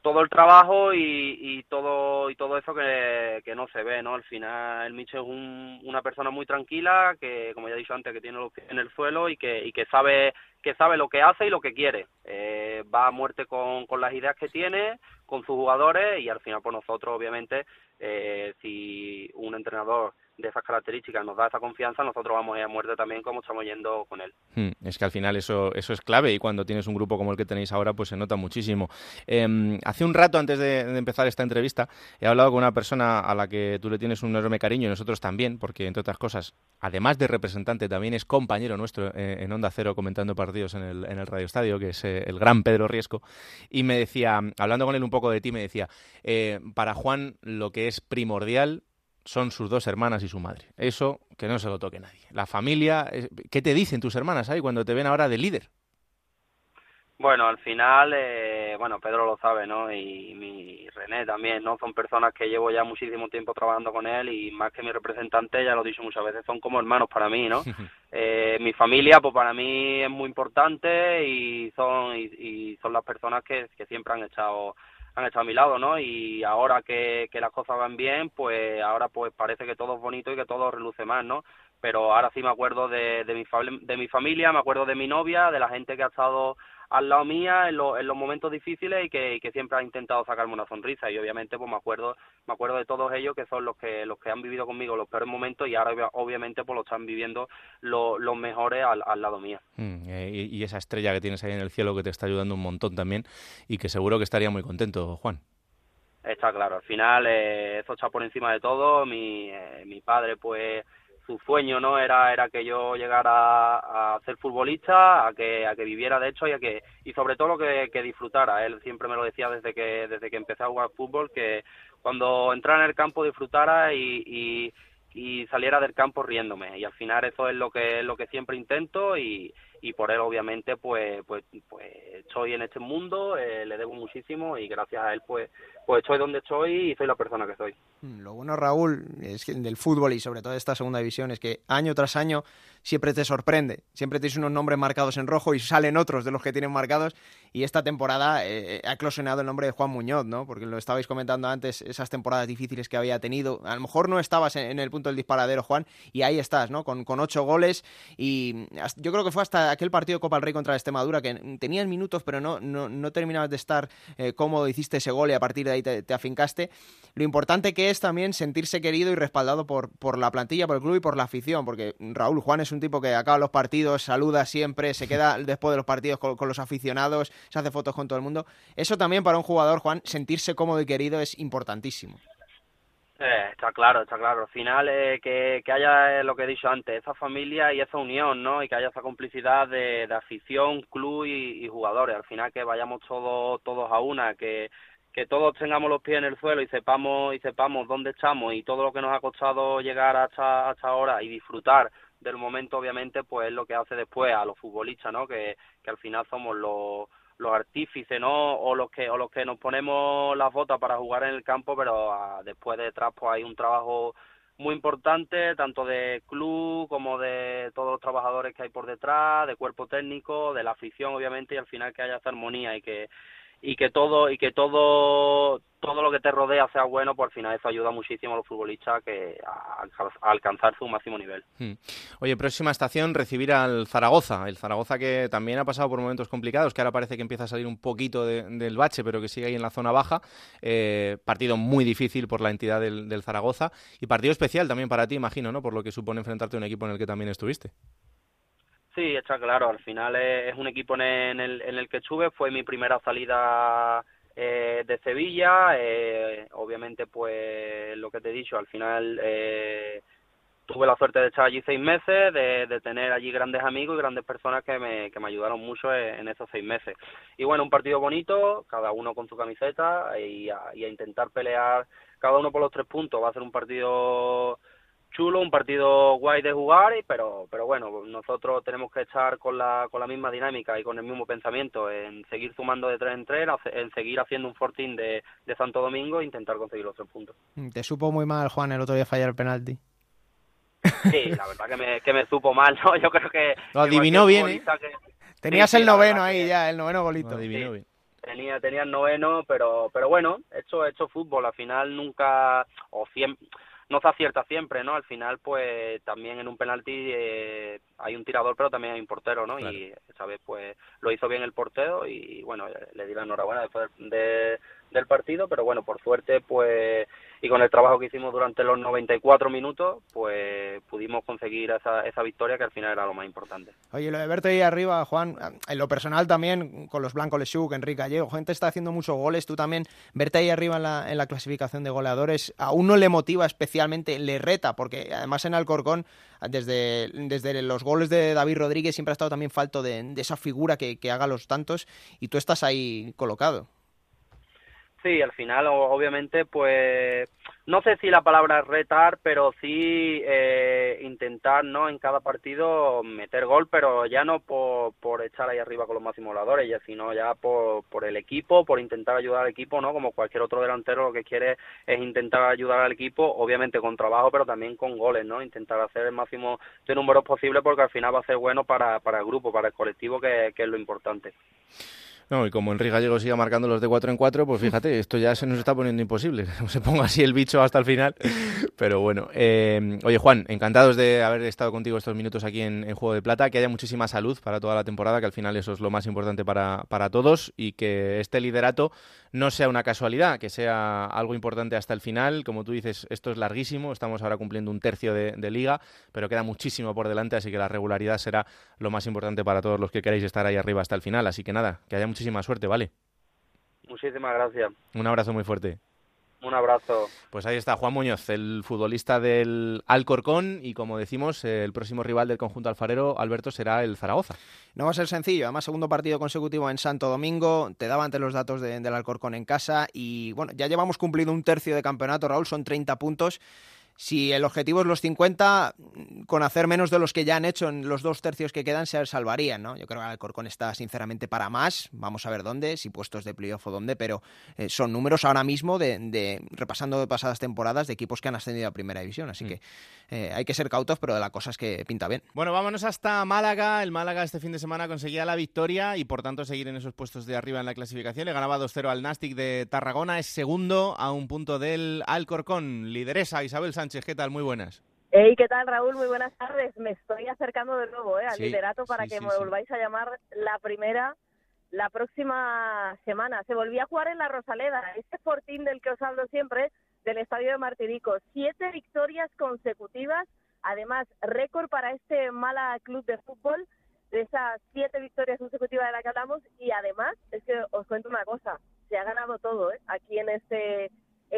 todo el trabajo y, todo y todo eso que, que, no se ve, ¿no? Al final el Mitchell es un, una persona muy tranquila que, como ya he dicho antes, que tiene los pies en el suelo y que, y que sabe que sabe lo que hace y lo que quiere. Eh, va a muerte con, con las ideas que tiene, con sus jugadores y al final por nosotros, obviamente, eh, si un entrenador de esas características nos da esa confianza, nosotros vamos a ir a muerte también como estamos yendo con él. Hmm, es que al final eso, eso es clave y cuando tienes un grupo como el que tenéis ahora, pues se nota muchísimo. Em, hace un rato, antes de, empezar esta entrevista, he hablado con una persona a la que tú le tienes un enorme cariño y nosotros también, porque entre otras cosas, además de representante, también es compañero nuestro eh, en Onda Cero comentando partidos en el, en el Radio Estadio, que es eh, el gran Pedro Riesco, y me decía, hablando con él un poco de ti, me decía, eh, para Juan lo que es primordial son sus dos hermanas y su madre. Eso que no se lo toque nadie. La familia, ¿qué te dicen tus hermanas ahí cuando te ven ahora de líder? Bueno, al final, eh, bueno, Pedro lo sabe, ¿no? Y mi René también, ¿no? Son personas que llevo ya muchísimo tiempo trabajando con él y más que mi representante, ya lo he dicho muchas veces, son como hermanos para mí, ¿no? eh, mi familia, pues para mí es muy importante y son y, y son las personas que, que siempre han echado han estado a mi lado, ¿no? Y ahora que, que las cosas van bien, pues ahora pues parece que todo es bonito y que todo reluce más, ¿no? Pero ahora sí me acuerdo de, de, mi, de mi familia, me acuerdo de mi novia, de la gente que ha estado al lado mía en, en los momentos difíciles y que, que, siempre ha intentado sacarme una sonrisa. Y obviamente pues me acuerdo me acuerdo de todos ellos que son los que los que han vivido conmigo los peores momentos y ahora obviamente pues lo están viviendo los mejores al, al, lado mío mm, eh, y, esa estrella que tienes ahí en el cielo que te está ayudando un montón también y que seguro que estaría muy contento Juan. Está claro al final eh, eso está por encima de todo. Mi eh, mi padre pues su sueño no era era que yo llegara a, ser futbolista a que a que viviera de hecho y a que y sobre todo que, que disfrutara. Él siempre me lo decía desde que desde que empecé a jugar fútbol que cuando entrara en el campo disfrutara y, y y saliera del campo riéndome. Y al final eso es lo que es lo que siempre intento y, y por él obviamente pues pues pues estoy en este mundo eh, le debo muchísimo y gracias a él pues pues estoy donde estoy y soy la persona que soy. Mm, lo bueno Raúl es que del fútbol y sobre todo de esta segunda división es que año tras año siempre te sorprende. Siempre tienes unos nombres marcados en rojo y salen otros de los que tienen marcados. Y esta temporada eh, ha eclosionado el nombre de Juan Muñoz, ¿no? Porque lo estabais comentando antes, esas temporadas difíciles que había tenido. A lo mejor no estabas en, el punto del disparadero, Juan, y ahí estás, ¿no? Con, con ocho goles. Y yo creo que fue hasta aquel partido de Copa del Rey contra Extremadura que tenías minutos, pero no, no, no terminabas de estar eh, cómodo, hiciste ese gol y a partir de ahí te, te, afincaste. Lo importante que es también sentirse querido y respaldado por, por la plantilla, por el club y por la afición, porque Raúl Juan es un tipo que acaba los partidos, saluda siempre, se queda después de los partidos con, los aficionados, se hace fotos con todo el mundo. Eso también para un jugador, Juan, sentirse cómodo y querido es importantísimo. Eh, está claro, está claro. Al final, eh, que, que haya eh, lo que he dicho antes, esa familia y esa unión, ¿no? Y que haya esa complicidad de, afición, club y, jugadores. Al final, que vayamos todos todos a una, que, que todos tengamos los pies en el suelo y sepamos y sepamos dónde estamos y todo lo que nos ha costado llegar hasta hasta ahora y disfrutar del momento obviamente pues es lo que hace después a los futbolistas no que, que al final somos los los artífices no o los que o los que nos ponemos las botas para jugar en el campo pero ah, después detrás pues hay un trabajo muy importante tanto de club como de todos los trabajadores que hay por detrás de cuerpo técnico de la afición obviamente y al final que haya esa armonía y que y que todo y que todo todo lo que te rodea sea bueno, pues al final eso ayuda muchísimo a los futbolistas que a, alcanzar su máximo nivel. Hmm. Oye, próxima estación recibir al Zaragoza, el Zaragoza que también ha pasado por momentos complicados, que ahora parece que empieza a salir un poquito del bache, pero que sigue ahí en la zona baja. Eh, partido muy difícil por la entidad del, del Zaragoza y partido especial también para ti, imagino, ¿no? Por lo que supone enfrentarte a un equipo en el que también estuviste. Sí, está claro. Al final es, un equipo en el, en el que estuve. Fue mi primera salida eh, de Sevilla. Eh, obviamente, pues lo que te he dicho, al final eh, tuve la suerte de estar allí seis meses, de, tener allí grandes amigos y grandes personas que me, que me ayudaron mucho en, esos seis meses. Y bueno, un partido bonito, cada uno con su camiseta y a, y a intentar pelear cada uno por los tres puntos. Va a ser un partido chulo, un partido guay de jugar, pero, pero bueno, nosotros tenemos que estar con la, con la misma dinámica y con el mismo pensamiento, en seguir sumando de tres en tres, en seguir haciendo un fortín de, de Santo Domingo e intentar conseguir los tres puntos. ¿Te supo muy mal, Juan, el otro día fallar el penalti? Sí, la verdad que me, que me supo mal, ¿no? Yo creo que... Lo adivinó bien, ¿eh? Tenías el noveno ahí ya, el noveno golito. adivinó bien. Tenía, tenía el noveno, pero, pero bueno, hecho, hecho fútbol, al final nunca, o siempre no se acierta siempre, ¿no? Al final, pues también en un penalti eh, hay un tirador, pero también hay un portero, ¿no? Y esa vez, pues lo hizo bien el portero y, bueno, le di la enhorabuena después de, del partido, pero bueno, por suerte, pues, y con el trabajo que hicimos durante los 94 minutos, pues pudimos conseguir esa, esa victoria que al final era lo más importante. Oye, lo de verte ahí arriba, Juan, en lo personal también, con los blancos Lechuk, Enrique Gallego, gente está haciendo muchos goles, tú también, verte ahí arriba en la, en la clasificación de goleadores, a uno le motiva especialmente, le reta, porque además en Alcorcón, desde, desde los goles de David Rodríguez siempre ha estado también falto de, de esa figura que, que haga los tantos, y tú estás ahí colocado. Sí, al final, obviamente, pues no sé si la palabra es retar, pero sí eh, intentar, ¿no? En cada partido meter gol, pero ya no por, por echar ahí arriba con los máximos voladores, ya sino ya por, por el equipo, por intentar ayudar al equipo, ¿no? Como cualquier otro delantero lo que quiere es intentar ayudar al equipo, obviamente con trabajo, pero también con goles, ¿no? Intentar hacer el máximo de números posible porque al final va a ser bueno para, para el grupo, para el colectivo, que, que es lo importante. No, y como Enrique Gallego siga marcando los de 4 en 4, pues fíjate, esto ya se nos está poniendo imposible. Se ponga así el bicho hasta el final. Pero bueno, eh, oye Juan, encantados de haber estado contigo estos minutos aquí en, Juego de Plata, que haya muchísima salud para toda la temporada, que al final eso es lo más importante para, para todos y que este liderato no sea una casualidad, que sea algo importante hasta el final. Como tú dices, esto es larguísimo, estamos ahora cumpliendo un tercio de, de liga, pero queda muchísimo por delante, así que la regularidad será lo más importante para todos los que queráis estar ahí arriba hasta el final. Así que nada, que haya muchísima suerte, ¿vale? Muchísimas gracias. Un abrazo muy fuerte. Un abrazo. Pues ahí está Juan Muñoz, el futbolista del Alcorcón y como decimos, el próximo rival del conjunto alfarero, Alberto, será el Zaragoza. No va a ser sencillo, además segundo partido consecutivo en Santo Domingo, te daba ante los datos del Alcorcón en casa y bueno, ya llevamos cumplido un tercio de campeonato, Raúl, son 30 puntos si el objetivo es los 50, con hacer menos de los que ya han hecho en los dos tercios que quedan, se salvarían, ¿no? Yo creo que Alcorcón está sinceramente para más. Vamos a ver dónde, si puestos de playoff o dónde, pero eh, son números ahora mismo de, repasando de pasadas temporadas de equipos que han ascendido a primera división. Así mm. que eh, hay que ser cautos, pero de la cosa es que pinta bien. Bueno, vámonos hasta Málaga. El Málaga este fin de semana conseguía la victoria y por tanto seguir en esos puestos de arriba en la clasificación. Le ganaba 2-0 al Nastic de Tarragona. Es segundo a un punto del Alcorcón. Lideresa Isabel Sánchez Sánchez, ¿qué tal? Muy buenas. Hey, ¿qué tal Raúl? Muy buenas tardes. Me estoy acercando de nuevo ¿eh? al liderato para que me volváis a llamar la primera la próxima semana. Se volvía a jugar en la Rosaleda, este fortín del que os hablo siempre, del Estadio de Martirico. Siete victorias consecutivas, además récord para este mala club de fútbol, de esas siete victorias consecutivas de las que hablamos, y además, es que os cuento una cosa, se ha ganado todo ¿eh? aquí en este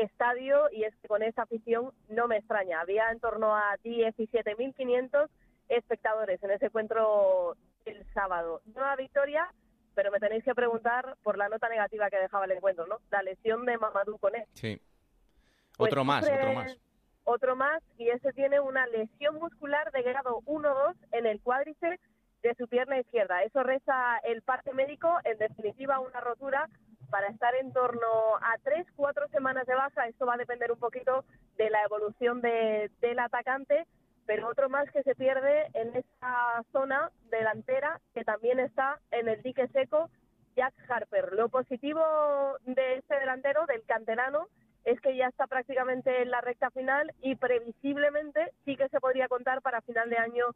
estadio y es que con esa afición no me extraña. Había en torno a 17.500 espectadores en ese encuentro el sábado. Nueva victoria, pero me tenéis que preguntar por la nota negativa que dejaba el encuentro, ¿no? La lesión de Mamadou Koné. Sí. Pues otro más, otro más. Otro más, y ese tiene una lesión muscular de grado 1-2 en el cuádriceps de su pierna izquierda. Eso reza el parte médico, en definitiva una rotura para estar en torno a tres, cuatro semanas de baja. Esto va a depender un poquito de la evolución de, del atacante, pero otro más que se pierde en esa zona delantera que también está en el dique seco, Jack Harper. Lo positivo de este delantero, del canterano, es que ya está prácticamente en la recta final y previsiblemente sí que se podría contar para final de año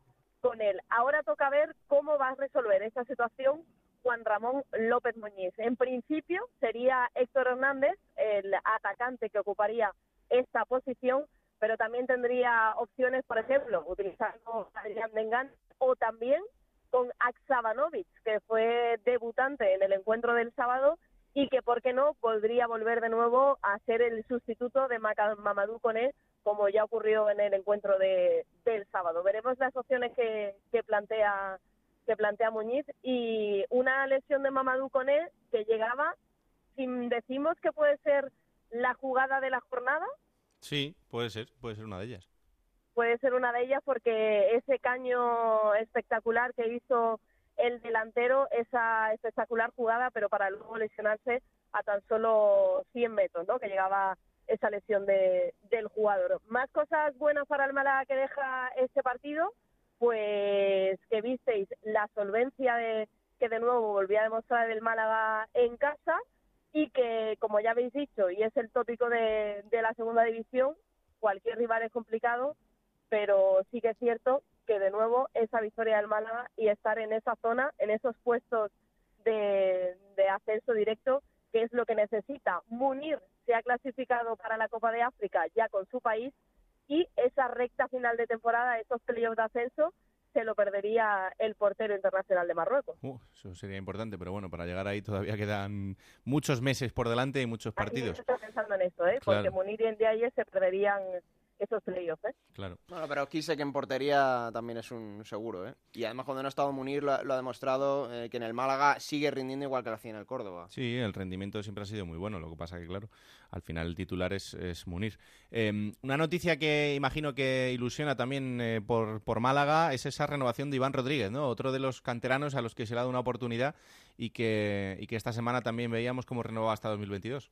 con él. Ahora toca ver cómo va a resolver esta situación Juan Ramón López Muñiz. En principio sería Héctor Hernández el atacante que ocuparía esta posición, pero también tendría opciones, por ejemplo, utilizando a Adrián Dengan o también con Aksabanovic, que fue debutante en el encuentro del sábado y que, ¿por qué no?, podría volver de nuevo a ser el sustituto de Mamadou Koné como ya ocurrió en el encuentro de, del sábado. Veremos las opciones que, que plantea que plantea Muñiz y una lesión de Mamadou Koné que llegaba, si decimos que puede ser la jugada de la jornada. Sí, puede ser, puede ser una de ellas. Puede ser una de ellas porque ese caño espectacular que hizo el delantero, esa espectacular jugada, pero para luego lesionarse a tan solo 100 metros, ¿no? Que llegaba esa lesión de, del jugador. Más cosas buenas para el Málaga que deja este partido, pues que visteis la solvencia de que de nuevo volvía a demostrar el Málaga en casa y que, como ya habéis dicho, y es el tópico de, la segunda división, cualquier rival es complicado, pero sí que es cierto que de nuevo esa victoria del Málaga y estar en esa zona, en esos puestos de, de ascenso directo, que es lo que necesita. Munir se ha clasificado para la Copa de África ya con su país y esa recta final de temporada, esos playoffs de ascenso, se lo perdería el portero internacional de Marruecos. Uh, eso sería importante, pero bueno, para llegar ahí todavía quedan muchos meses por delante y muchos partidos. Estoy pensando en eso, ¿eh? porque Munir y Ndiaye se perderían esos playoffs, ¿eh? Claro. Bueno, pero que en portería también es un seguro, ¿eh? Y además cuando no ha estado Munir lo, ha demostrado eh, que en el Málaga sigue rindiendo igual que lo hacía en el Córdoba. Sí, el rendimiento siempre ha sido muy bueno, lo que pasa que, claro, al final el titular es, Munir. Em, una noticia que imagino que ilusiona también eh, por, por Málaga es esa renovación de Iván Rodríguez, ¿no? Otro de los canteranos a los que se le ha dado una oportunidad y que, y que esta semana también veíamos cómo renovaba hasta 2022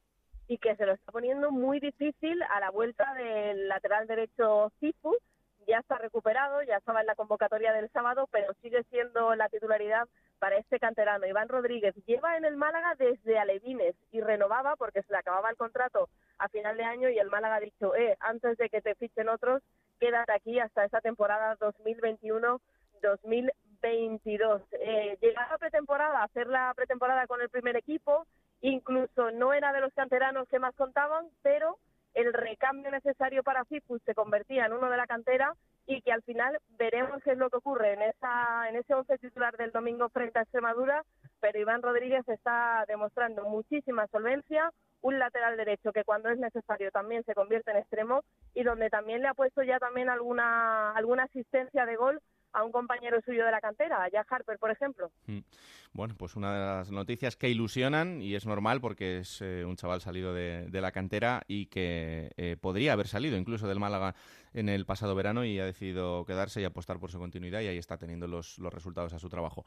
y que se lo está poniendo muy difícil a la vuelta del lateral derecho Cifu. Ya está recuperado, ya estaba en la convocatoria del sábado, pero sigue siendo la titularidad para este canterano. Iván Rodríguez lleva en el Málaga desde Alevines y renovaba porque se le acababa el contrato a final de año y el Málaga ha dicho, eh, antes de que te fichen otros, quédate aquí hasta esa temporada 2021-2022. Eh, llegar a pretemporada, hacer la pretemporada con el primer equipo, Incluso no era de los canteranos que más contaban, pero el recambio necesario para Cipus se convertía en uno de la cantera y que al final veremos qué es lo que ocurre en esa en ese once titular del domingo frente a Extremadura, pero Iván Rodríguez está demostrando muchísima solvencia, un lateral derecho que cuando es necesario también se convierte en extremo y donde también le ha puesto ya también alguna alguna asistencia de gol a un compañero suyo de la cantera, a Jack Harper, por ejemplo. Mm. Bueno, pues una de las noticias que ilusionan, y es normal porque es eh, un chaval salido de, la cantera y que eh, podría haber salido incluso del Málaga en el pasado verano y ha decidido quedarse y apostar por su continuidad y ahí está teniendo los, resultados a su trabajo.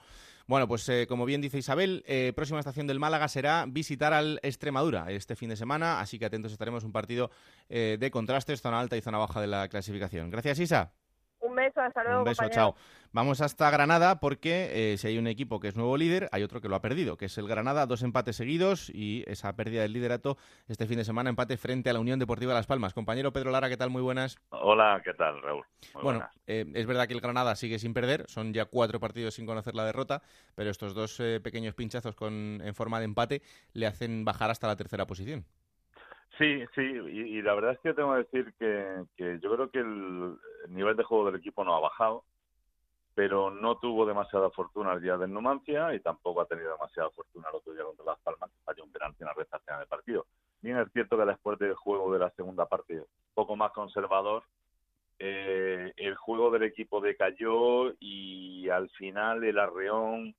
Bueno, pues eh, como bien dice Isabel, próxima estación del Málaga será visitar al Extremadura este fin de semana, así que atentos estaremos un partido de contrastes, zona alta y zona baja de la clasificación. Gracias, Isa. Un beso, hasta luego. Un beso, chao. Vamos hasta Granada porque eh, si hay un equipo que es nuevo líder, hay otro que lo ha perdido, que es el Granada, dos empates seguidos y esa pérdida del liderato este fin de semana, empate frente a la Unión Deportiva Las Palmas. Compañero Pedro Lara, ¿qué tal? Muy buenas. Hola, ¿qué tal, Raúl? bueno, eh, es verdad que el Granada sigue sin perder, son ya cuatro partidos sin conocer la derrota, pero estos dos eh, pequeños pinchazos con, en forma de empate le hacen bajar hasta la tercera posición. Sí, sí, y, la verdad es que tengo que decir que, yo creo que el, nivel de juego del equipo no ha bajado, pero no tuvo demasiada fortuna el día del Numancia y tampoco ha tenido demasiada fortuna el otro día contra Las Palmas, que falló un penalti en la recta final del partido. Bien es cierto que después del juego de la segunda parte, un poco más conservador, eh, el juego del equipo decayó y al final el Arreón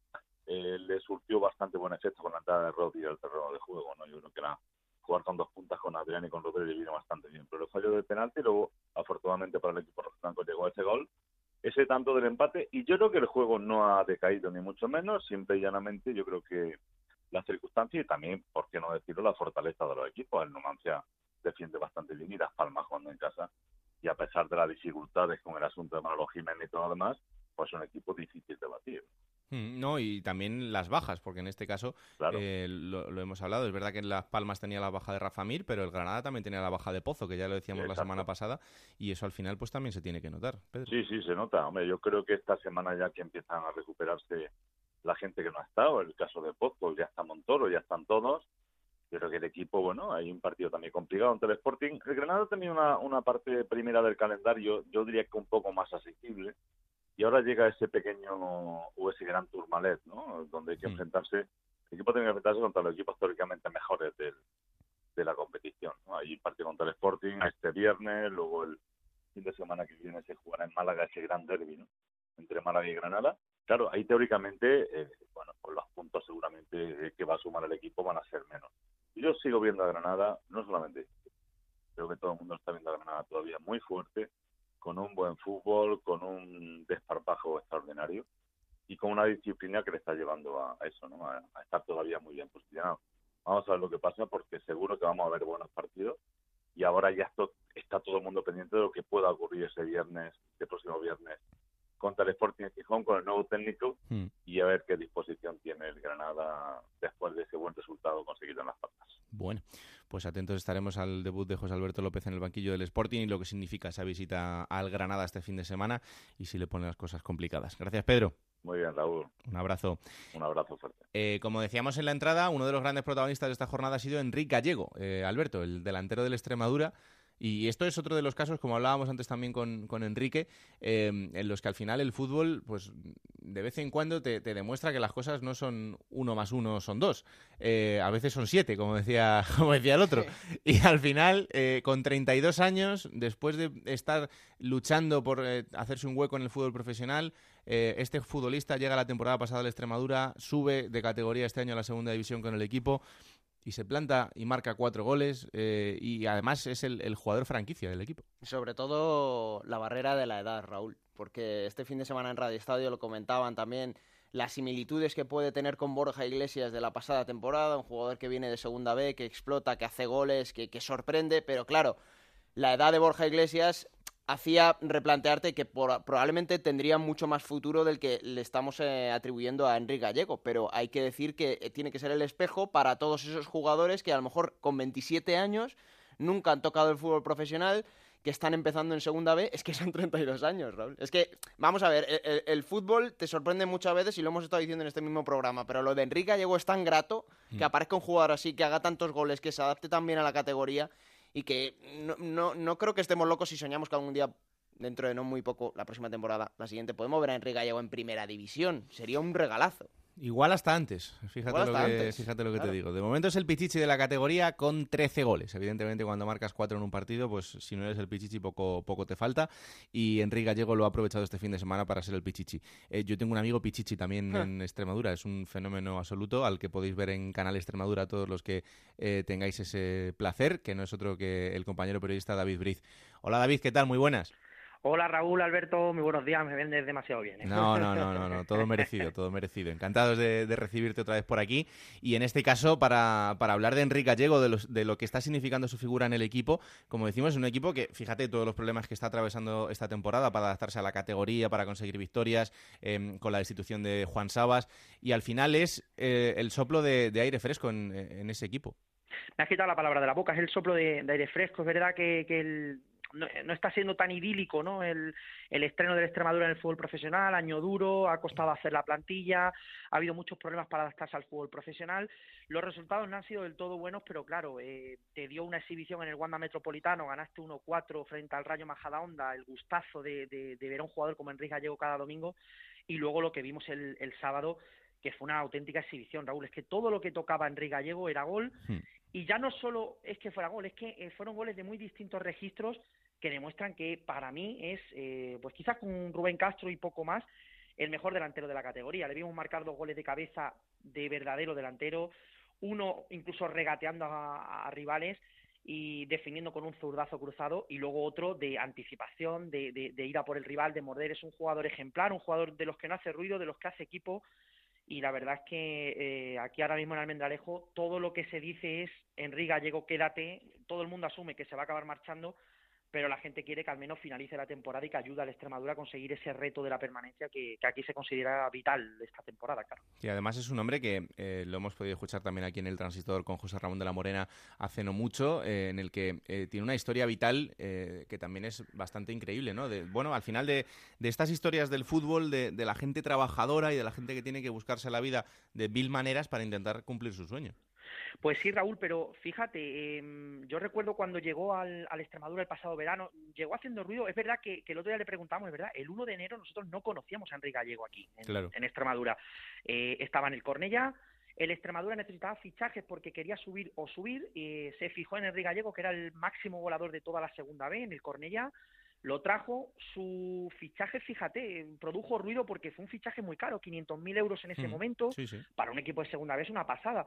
eh, le surtió bastante buen efecto con la entrada de Rodri al terreno de juego. ¿no? Yo creo que era jugar con dos puntas con Adrián y con Rodríguez vino bastante bien. Pero el fallo del penalti, luego, afortunadamente para el equipo rojiblanco, llegó ese gol, ese tanto del empate. Y yo creo que el juego no ha decaído, ni mucho menos. Simple y llanamente, yo creo que las circunstancias y también, por qué no decirlo, la fortaleza de los equipos. El Numancia defiende bastante bien y Las Palmas jugando en casa. Y a pesar de las dificultades con el asunto de Manolo Jiménez y todo lo demás, pues es un equipo difícil de batir. Mm, no, y también las bajas, porque en este caso eh, lo, hemos hablado. Es verdad que en Las Palmas tenía la baja de Rafa Mir, pero el Granada también tenía la baja de Pozo, que ya lo decíamos la semana pasada, y eso al final pues también se tiene que notar. Sí, sí, se nota. Hombre, yo creo que esta semana ya que empiezan a recuperarse la gente que no ha estado, el caso de Pozo, ya está Montoro, ya están todos. Yo creo que el equipo, bueno, hay un partido también complicado ante el Sporting. El Granada tenía una, una parte primera del calendario, yo diría que un poco más asequible y ahora llega ese pequeño o ese gran Tourmalet, ¿no? Donde hay que enfrentarse, el equipo tiene que enfrentarse contra los equipos históricamente mejores del, de la competición. ¿no? hay partido contra el Sporting este viernes, luego el fin de semana que viene se jugará en Málaga ese gran derbi, ¿no? Entre Málaga y Granada. Claro, ahí teóricamente, eh, bueno, pues los puntos seguramente que va a sumar el equipo van a ser menos. Yo sigo viendo a Granada, no solamente, creo que todo el mundo está viendo a Granada todavía muy fuerte, con un buen fútbol, con un desparpajo extraordinario y con una disciplina que le está llevando a, eso, ¿no? a, estar todavía muy bien posicionado. Vamos a ver lo que pasa porque seguro que vamos a ver buenos partidos y ahora ya esto, está todo el mundo pendiente de lo que pueda ocurrir ese viernes, el próximo viernes contra el Sporting de Gijón con el nuevo técnico hmm. y a ver qué disposición tiene el Granada después de ese buen resultado conseguido en las patas. Bueno, pues atentos estaremos al debut de José Alberto López en el banquillo del Sporting y lo que significa esa visita al Granada este fin de semana y si le pone las cosas complicadas. Gracias, Pedro. Muy bien, Raúl. Un abrazo. Un abrazo fuerte. Eh, como decíamos en la entrada, uno de los grandes protagonistas de esta jornada ha sido Enrique Gallego, eh, Alberto, el delantero del Extremadura y esto es otro de los casos, como hablábamos antes también con, con Enrique, em, en los que al final el fútbol, pues de vez en cuando te, demuestra que las cosas no son uno más uno, son dos. Eh, a veces son siete, como decía, como decía el otro. Y al final, eh, con 32 años, después de estar luchando por eh, hacerse un hueco en el fútbol profesional, este futbolista llega la temporada pasada a la Extremadura, sube de categoría este año a la segunda división con el equipo y se planta y marca cuatro goles eh, y además es el, jugador franquicia del equipo. Sobre todo la barrera de la edad, Raúl, porque este fin de semana en Radio Estadio lo comentaban también las similitudes que puede tener con Borja Iglesias de la pasada temporada, un jugador que viene de segunda B, que explota, que hace goles, que, que sorprende, pero claro, la edad de Borja Iglesias hacía replantearte que probablemente tendría mucho más futuro del que le estamos eh, atribuyendo a Enrique Gallego, pero hay que decir que eh, tiene que ser el espejo para todos esos jugadores que a lo mejor con 27 años nunca han tocado el fútbol profesional, que están empezando en segunda B, es que son 32 años, Raúl. Es que, vamos a ver, el, fútbol te sorprende muchas veces y lo hemos estado diciendo en este mismo programa, pero lo de Enrique Gallego es tan grato que mm. aparezca un jugador así, que haga tantos goles, que se adapte tan bien a la categoría y que no, no, no creo que estemos locos si soñamos que algún día dentro de no muy poco, la próxima temporada, la siguiente, podemos ver a Enrique Gallego en primera división. Sería un regalazo. Igual hasta antes, fíjate lo que, Fíjate lo que te digo. De momento es el Pichichi de la categoría con 13 goles. Evidentemente cuando marcas 4 en un partido, pues si no eres el Pichichi poco, poco te falta. Y Enrique Gallego lo ha aprovechado este fin de semana para ser el Pichichi. Eh, yo tengo un amigo Pichichi también ah. en Extremadura. Es un fenómeno absoluto al que podéis ver en Canal Extremadura todos los que eh, tengáis ese placer, que no es otro que el compañero periodista David Briz. Hola David, ¿qué tal? Muy buenas. Hola Raúl, Alberto, muy buenos días, me vendes demasiado bien. ¿eh? No, no, no, no, no, todo merecido, todo merecido. Encantados de, recibirte otra vez por aquí. Y en este caso, para, para hablar de Enrique Gallego, de, los, de lo que está significando su figura en el equipo, como decimos, es un equipo que, fíjate, todos los problemas que está atravesando esta temporada para adaptarse a la categoría, para conseguir victorias, em, con la destitución de Juan Sabas, y al final es eh, el soplo de, aire fresco en, ese equipo. Me has quitado la palabra de la boca, es el soplo de, aire fresco. Es verdad que, que el no, está siendo tan idílico ¿no? El, el, estreno de Extremadura en el fútbol profesional, año duro, ha costado hacer la plantilla, ha habido muchos problemas para adaptarse al fútbol profesional. Los resultados no han sido del todo buenos, pero claro, eh, te dio una exhibición en el Wanda Metropolitano, ganaste 1-4 frente al Rayo Majadahonda, el gustazo de, de, ver a un jugador como Enrique Gallego cada domingo, y luego lo que vimos el, el sábado que fue una auténtica exhibición, Raúl. Es que todo lo que tocaba Enrique Gallego era gol. Hmm. Y ya no solo es que fuera gol, es que eh, fueron goles de muy distintos registros que demuestran que para mí es, eh, pues quizás con Rubén Castro y poco más, el mejor delantero de la categoría. Le vimos marcar dos goles de cabeza de verdadero delantero, uno incluso regateando a, rivales y definiendo con un zurdazo cruzado y luego otro de anticipación, de, de, ir a por el rival, de morder. Es un jugador ejemplar, un jugador de los que no hace ruido, de los que hace equipo y la verdad es que eh, aquí ahora mismo en Almendralejo todo lo que se dice es Enrique Gallego quédate, todo el mundo asume que se va a acabar marchando, pero la gente quiere que al menos finalice la temporada y que ayude a la Extremadura a conseguir ese reto de la permanencia que, aquí se considera vital esta temporada, claro. Y además es un hombre que eh, lo hemos podido escuchar también aquí en el Transistor con José Ramón de la Morena hace no mucho, eh, en el que eh, tiene una historia vital que también es bastante increíble, ¿no? De, bueno, al final de, estas historias del fútbol, de, de la gente trabajadora y de la gente que tiene que buscarse la vida de mil maneras para intentar cumplir su sueño. Pues sí, Raúl, pero fíjate, em, yo recuerdo cuando llegó al, Extremadura el pasado verano, llegó haciendo ruido. Es verdad que, el otro día le preguntamos, es verdad, el 1 de enero nosotros no conocíamos a Enrique Gallego aquí, en, Extremadura. Eh, estaba en el Cornella, El Extremadura necesitaba fichajes porque quería subir o subir y se fijó en Enrique Gallego, que era el máximo volador de toda la segunda B, en el Cornellá. Lo trajo, su fichaje, fíjate, produjo ruido porque fue un fichaje muy caro, 500.000 euros en ese Mm, momento. sí, sí. Para un equipo de segunda B es una pasada.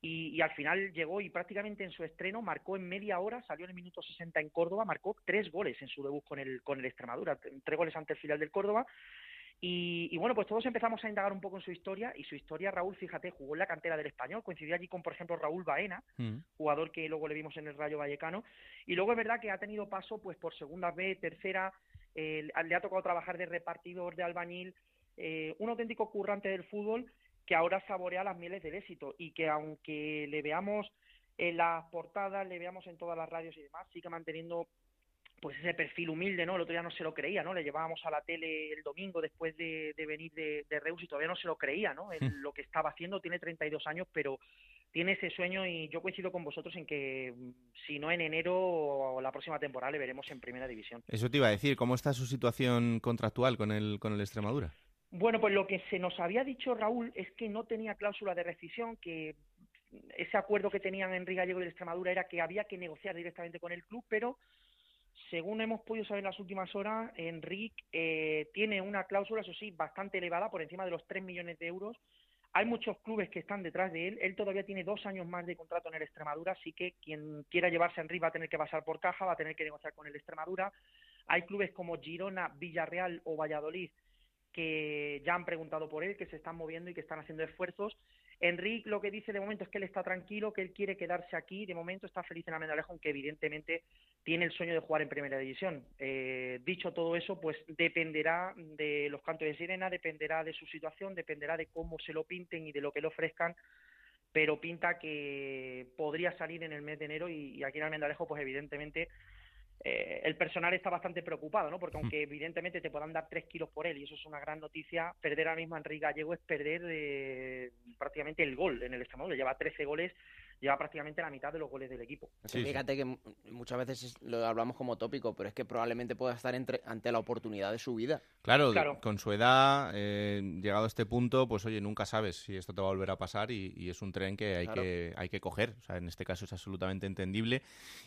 Y, y al final llegó y prácticamente en su estreno marcó en media hora, salió en el minuto 60 en Córdoba, marcó tres goles en su debut con el, con el Extremadura, tres goles ante el filial del Córdoba. Y, y bueno, pues todos empezamos a indagar un poco en su historia y su historia, Raúl, fíjate, jugó en la cantera del español, coincidió allí con, por ejemplo, Raúl Baena, Mm. jugador que luego le vimos en el Rayo Vallecano. Y luego es verdad que ha tenido paso pues por segunda B, tercera, eh, le ha tocado trabajar de repartidor, de albañil, eh, un auténtico currante del fútbol que ahora saborea las mieles del éxito y que aunque le veamos en las portadas, le veamos en todas las radios y demás, sigue manteniendo pues ese perfil humilde, ¿no? El otro día no se lo creía, ¿no? Le llevábamos a la tele el domingo después de, de venir de, de Reus y todavía no se lo creía, ¿no? En lo que estaba haciendo, tiene 32 años, pero tiene ese sueño y yo coincido con vosotros en que mm, si no en enero o la próxima temporada le veremos en primera división. Eso te iba a decir, ¿cómo está su situación contractual con el, con el Extremadura? Bueno, pues lo que se nos había dicho Raúl es que no tenía cláusula de rescisión, que ese acuerdo que tenían Enrique Gallego y Extremadura era que había que negociar directamente con el club, pero según hemos podido saber en las últimas horas, Enrique eh, tiene una cláusula, eso sí, bastante elevada, por encima de los 3 millones de euros. Hay muchos clubes que están detrás de él. Él todavía tiene dos años más de contrato en el Extremadura, así que quien quiera llevarse a Enrique va a tener que pasar por caja, va a tener que negociar con el Extremadura. Hay clubes como Girona, Villarreal o Valladolid que ya han preguntado por él, que se están moviendo y que están haciendo esfuerzos. Enrique lo que dice de momento es que él está tranquilo, que él quiere quedarse aquí, de momento está feliz en Almendralejo, aunque evidentemente tiene el sueño de jugar en Primera División. Eh, dicho todo eso, pues dependerá de los cantos de sirena, dependerá de su situación, dependerá de cómo se lo pinten y de lo que le ofrezcan, pero pinta que podría salir en el mes de enero y, y aquí en Almendralejo, pues evidentemente eh, el personal está bastante preocupado, ¿no? Porque aunque evidentemente te puedan dar tres kilos por él y eso es una gran noticia, perder ahora mismo a Enrique Gallego es perder eh, prácticamente el gol en el Extremadura. Lleva 13 goles, lleva prácticamente la mitad de los goles del equipo. Que fíjate que muchas veces es- lo hablamos como tópico, pero es que probablemente pueda estar entre- ante la oportunidad de su vida. Claro, Claro. con su edad, eh, llegado a este punto, pues oye, nunca sabes si esto te va a volver a pasar y, y es un tren que hay, Claro. que hay que coger. O sea, en este caso es absolutamente entendible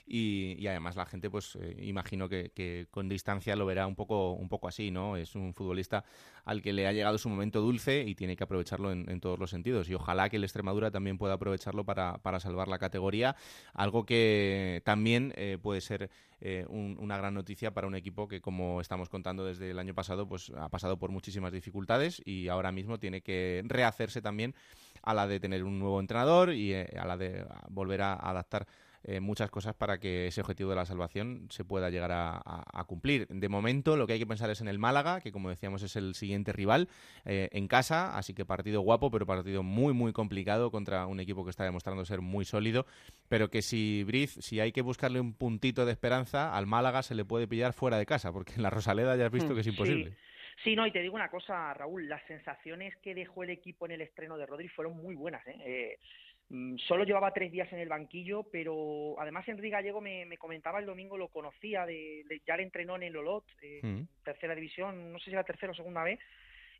y, y además la gente, pues eh, imagino que, que con distancia lo verá un poco, un poco así, ¿no? Es un futbolista al que le ha llegado su momento dulce y tiene que aprovecharlo en, en todos los sentidos. Y ojalá que el Extremadura también pueda aprovecharlo para, para salvar la categoría, algo que también eh, puede ser eh, un- una gran noticia para un equipo que, como estamos contando desde el año pasado, pues ha pasado por muchísimas dificultades y ahora mismo tiene que rehacerse también a la de tener un nuevo entrenador y eh, a la de volver a adaptar eh, muchas cosas para que ese objetivo de la salvación se pueda llegar a, a- a cumplir. De momento, lo que hay que pensar es en el Málaga, que como decíamos es el siguiente rival eh, en casa, así que partido guapo, pero partido muy, muy complicado contra un equipo que está demostrando ser muy sólido, pero que si Briz, si hay que buscarle un puntito de esperanza, al Málaga se le puede pillar fuera de casa, porque en la Rosaleda ya has visto que es imposible. Sí. Sí, no, y te digo una cosa, Raúl, las sensaciones que dejó el equipo en el estreno de Rodri fueron muy buenas. ¿eh? Eh, solo llevaba tres días en el banquillo, pero además Enrique Gallego me, me comentaba el domingo, lo conocía, de, de- ya le entrenó en el Olot, eh, Mm. tercera división, no sé si era tercera o segunda vez,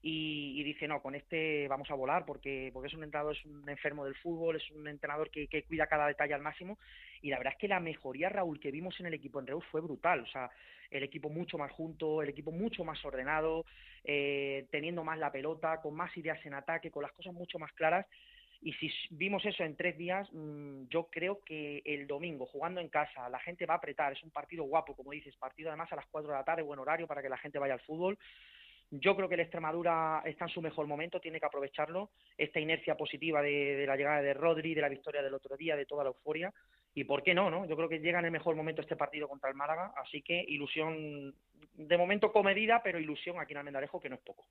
y, y dice, no, con este vamos a volar porque, porque es un entrenador, es un enfermo del fútbol, es un entrenador que, que cuida cada detalle al máximo, y la verdad es que la mejoría, Raúl, que vimos en el equipo en Reus fue brutal, o sea, el equipo mucho más junto, el equipo mucho más ordenado, eh, teniendo más la pelota, con más ideas en ataque, con las cosas mucho más claras. Y si vimos eso en tres días, mm, yo creo que el domingo, jugando en casa, la gente va a apretar. Es un partido guapo, como dices, partido además a las cuatro de la tarde, buen horario para que la gente vaya al fútbol. Yo creo que el Extremadura está en su mejor momento, tiene que aprovecharlo. Esta inercia positiva de, de la llegada de Rodri, de la victoria del otro día, de toda la euforia. Y por qué no, ¿no? Yo creo que llega en el mejor momento este partido contra el Málaga. Así que ilusión, de momento comedida, pero ilusión aquí en Almendarejo, que no es poco.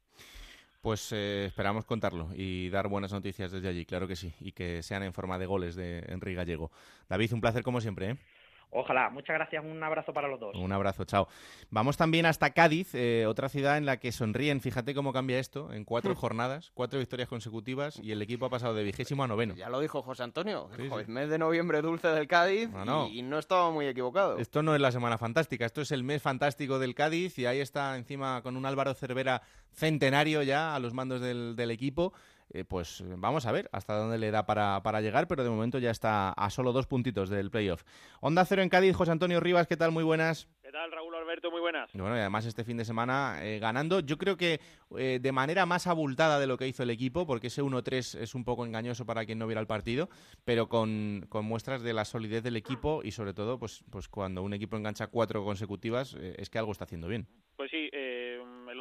Pues eh, esperamos contarlo y dar buenas noticias desde allí, claro que sí, y que sean en forma de goles de Enrique Gallego. David, un placer como siempre, ¿eh? Ojalá. Muchas gracias. Un abrazo para los dos. Un abrazo, chao. Vamos también hasta Cádiz, eh, otra ciudad en la que sonríen, fíjate cómo cambia esto, en cuatro jornadas, cuatro victorias consecutivas y el equipo ha pasado de vigésimo a noveno. Ya lo dijo José Antonio. Sí, Joder, sí. mes de noviembre dulce del Cádiz No, no. Y, y no estaba muy equivocado. Esto no es la semana fantástica, esto es el mes fantástico del Cádiz y ahí está encima con un Álvaro Cervera centenario ya a los mandos del, del equipo. Eh, pues vamos a ver hasta dónde le da para, para llegar, pero de momento ya está a solo dos puntitos del playoff. Onda Cero en Cádiz, José Antonio Rivas, ¿qué tal? Muy buenas. ¿Qué tal, Raúl Alberto? Muy buenas. Bueno, y además este fin de semana eh, ganando, yo creo que eh, de manera más abultada de lo que hizo el equipo, porque ese 1-3 es un poco engañoso para quien no viera el partido, pero con, con, muestras de la solidez del equipo y sobre todo, pues, pues cuando un equipo engancha cuatro consecutivas, eh, es que algo está haciendo bien. Pues sí,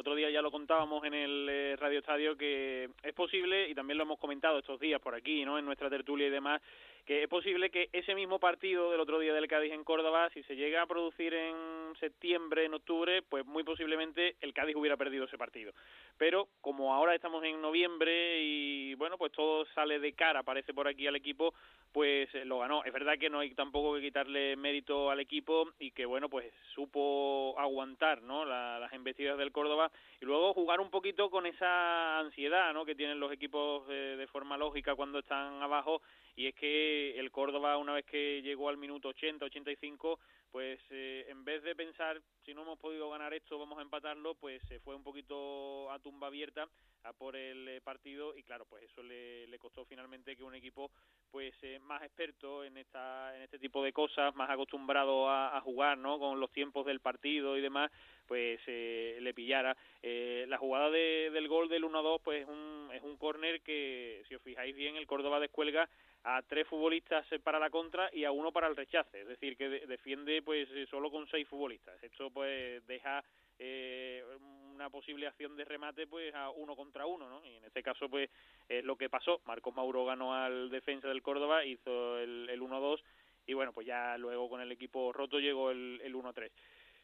otro día ya lo contábamos en el Radio Estadio que es posible, y también lo hemos comentado estos días por aquí, ¿no? En nuestra tertulia y demás, que es posible que ese mismo partido del otro día del Cádiz en Córdoba, si se llega a producir en septiembre, en octubre, pues muy posiblemente el Cádiz hubiera perdido ese partido. Pero como ahora estamos en noviembre y bueno, pues todo sale de cara, parece por aquí al equipo, pues lo ganó. Es verdad que no hay tampoco que quitarle mérito al equipo y que bueno, pues supo aguantar, ¿no? las embestidas del Córdoba y luego jugar un poquito con esa ansiedad, ¿no? Que tienen los equipos eh, de forma lógica cuando están abajo y es que el Córdoba una vez que llegó al minuto 80, 85, pues eh, en vez de pensar si no hemos podido ganar esto vamos a empatarlo, pues se fue un poquito a tumba abierta a por el eh, partido y claro, pues eso le, le costó finalmente que un equipo pues eh, más experto en esta en este tipo de cosas, más acostumbrado a, jugar, ¿no? Con los tiempos del partido y demás, pues eh, le pillara. Eh, la jugada de, del gol del 1-2 pues un, es un córner que si os fijáis bien el Córdoba descuelga a tres futbolistas para la contra y a uno para el rechace, es decir, que defiende pues solo con seis futbolistas. Esto pues deja eh, una posible acción de remate pues a uno contra uno, ¿no? Y en este caso pues es lo que pasó. Marcos Mauro ganó al defensa del Córdoba, hizo el, el 1-2 y bueno, pues ya luego con el equipo roto llegó el, el 1-3.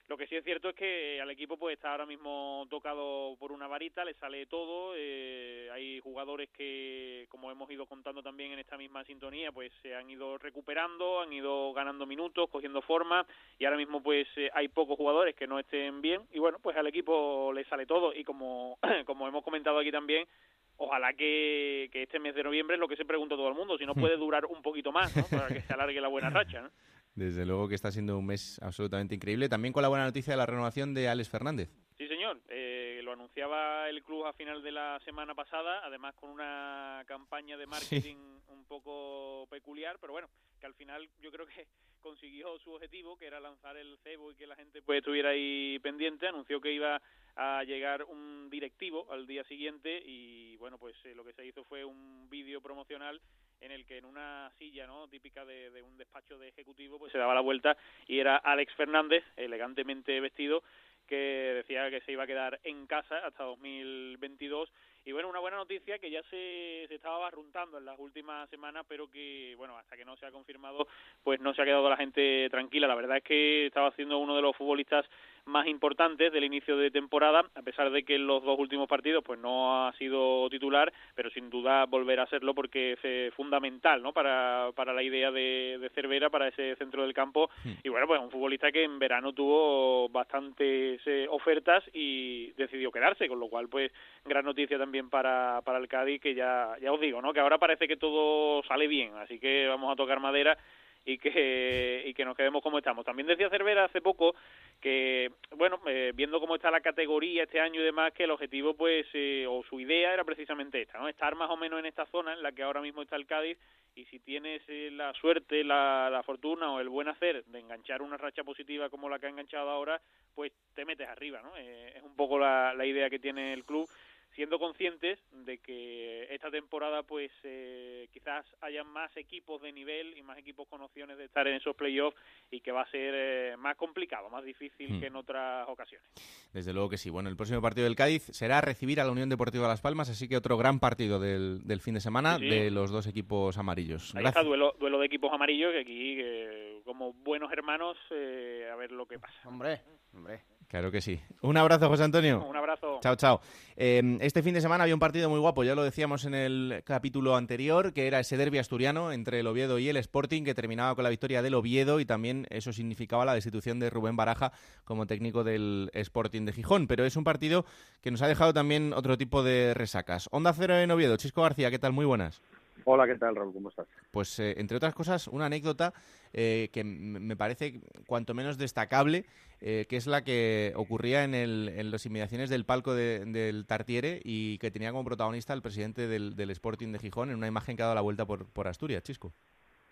Lo que sí es cierto es que al equipo pues está ahora mismo tocado por una varita, le sale todo. Eh, hay jugadores que, como hemos ido contando también en esta misma sintonía, pues se han ido recuperando, han ido ganando minutos, cogiendo forma y ahora mismo pues eh, hay pocos jugadores que no estén bien y bueno, pues al equipo le sale todo y como, como hemos comentado aquí también, ojalá que, que, este mes de noviembre es lo que se pregunta todo el mundo, si no puede durar un poquito más, ¿no? para que se alargue la buena racha. ¿no? Desde luego que está siendo un mes absolutamente increíble. También con la buena noticia de la renovación de Alex Fernández. Sí, señor. Eh, lo anunciaba el club a final de la semana pasada, además con una campaña de marketing sí. un poco peculiar, pero bueno, que al final yo creo que consiguió su objetivo, que era lanzar el cebo y que la gente pues estuviera ahí pendiente. Anunció que iba a llegar un directivo al día siguiente y bueno, pues eh, lo que se hizo fue un vídeo promocional en el que en una silla no típica de, un despacho de ejecutivo pues se daba la vuelta y era Alex Fernández elegantemente vestido que decía que se iba a quedar en casa hasta 2022 y bueno, una buena noticia que ya se, se estaba barruntando en las últimas semanas, pero que, bueno, hasta que no se ha confirmado, pues no se ha quedado la gente tranquila. La verdad es que estaba siendo uno de los futbolistas más importantes del inicio de temporada, a pesar de que en los dos últimos partidos pues no ha sido titular, pero sin duda volver a serlo porque es fundamental ¿no? para, para la idea de, de Cervera, para ese centro del campo. Y bueno, pues un futbolista que en verano tuvo bastantes eh, ofertas y decidió quedarse, con lo cual pues gran noticia también para, para el Cádiz, que ya, ya os digo, ¿no? que ahora parece que todo sale bien, así que vamos a tocar madera y que y que nos quedemos como estamos. También decía Cervera hace poco que bueno, eh, viendo cómo está la categoría este año y demás, que el objetivo pues eh, o su idea era precisamente esta, ¿no? Estar más o menos en esta zona en la que ahora mismo está el Cádiz y si tienes eh, la suerte, la, la fortuna o el buen hacer de enganchar una racha positiva como la que ha enganchado ahora, pues te metes arriba, ¿no? Eh, es un poco la, la idea que tiene el club siendo conscientes de que esta temporada pues eh, quizás haya más equipos de nivel y más equipos con opciones de estar en esos playoffs y que va a ser eh, más complicado, más difícil mm. que en otras ocasiones. Desde luego que sí. Bueno, el próximo partido del Cádiz será recibir a la Unión Deportiva Las Palmas, así que otro gran partido del, del fin de semana sí, sí. de los dos equipos amarillos. Ahí Gracias. está duelo, duelo de equipos amarillos que aquí que, como buenos hermanos eh, a ver lo que pasa. Hombre, hombre. Claro que sí. Un abrazo, José Antonio. Un abrazo. Chao, chao. Eh, este fin de semana había un partido muy guapo, ya lo decíamos en el capítulo anterior, que era ese derbi asturiano entre el Oviedo y el Sporting, que terminaba con la victoria del Oviedo y también eso significaba la destitución de Rubén Baraja como técnico del Sporting de Gijón. Pero es un partido que nos ha dejado también otro tipo de resacas. Onda Cero en Oviedo. Chisco García, ¿qué tal? Muy buenas. Hola, ¿qué tal, Raúl? ¿Cómo estás? Pues, eh, entre otras cosas, una anécdota eh, que me parece cuanto menos destacable, eh, que es la que ocurría en, el, en las inmediaciones del palco del Tartiere y que tenía como protagonista el presidente del, Sporting de Gijón en una imagen que ha dado la vuelta por, Asturias, Chisco.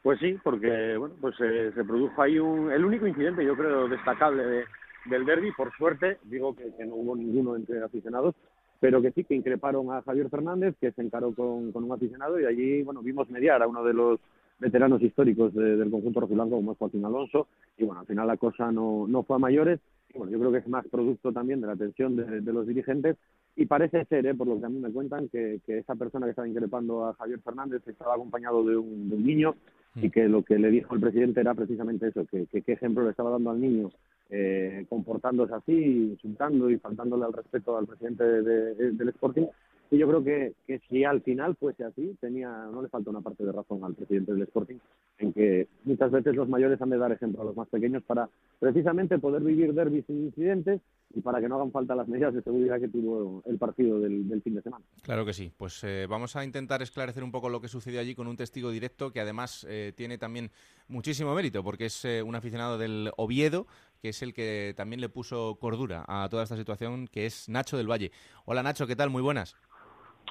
Pues sí, porque bueno, pues se produjo ahí un, el único incidente, yo creo, destacable del derby. Por suerte, digo que, no hubo ninguno entre aficionados, pero que sí que increparon a Javier Fernández, que se encaró con, un aficionado y allí, bueno, vimos mediar a uno de los veteranos históricos del conjunto rojiblanco, como es Joaquín Alonso, y bueno, al final la cosa no, no fue a mayores, y bueno, yo creo que es más producto también de la atención de, los dirigentes, y parece ser, eh, por lo que a mí me cuentan, que, esa persona que estaba increpando a Javier Fernández estaba acompañado de un, niño, y mm. que lo que le dijo el presidente era precisamente eso, que qué ejemplo le estaba dando al niño eh, comportándose así, insultando y faltándole al respeto al presidente del Sporting. Y yo creo que, que si al final fuese así, tenía no le falta una parte de razón al presidente del Sporting, en que muchas veces los mayores han de dar ejemplo a los más pequeños para precisamente poder vivir derbis sin incidentes y para que no hagan falta las medidas de seguridad que tuvo el partido del, fin de semana. Claro que sí. Pues eh, vamos a intentar esclarecer un poco lo que sucedió allí con un testigo directo que además eh, tiene también muchísimo mérito porque es un aficionado del Oviedo que es el que también le puso cordura a toda esta situación, que es Nacho del Valle. Hola Nacho, ¿qué tal? Muy buenas.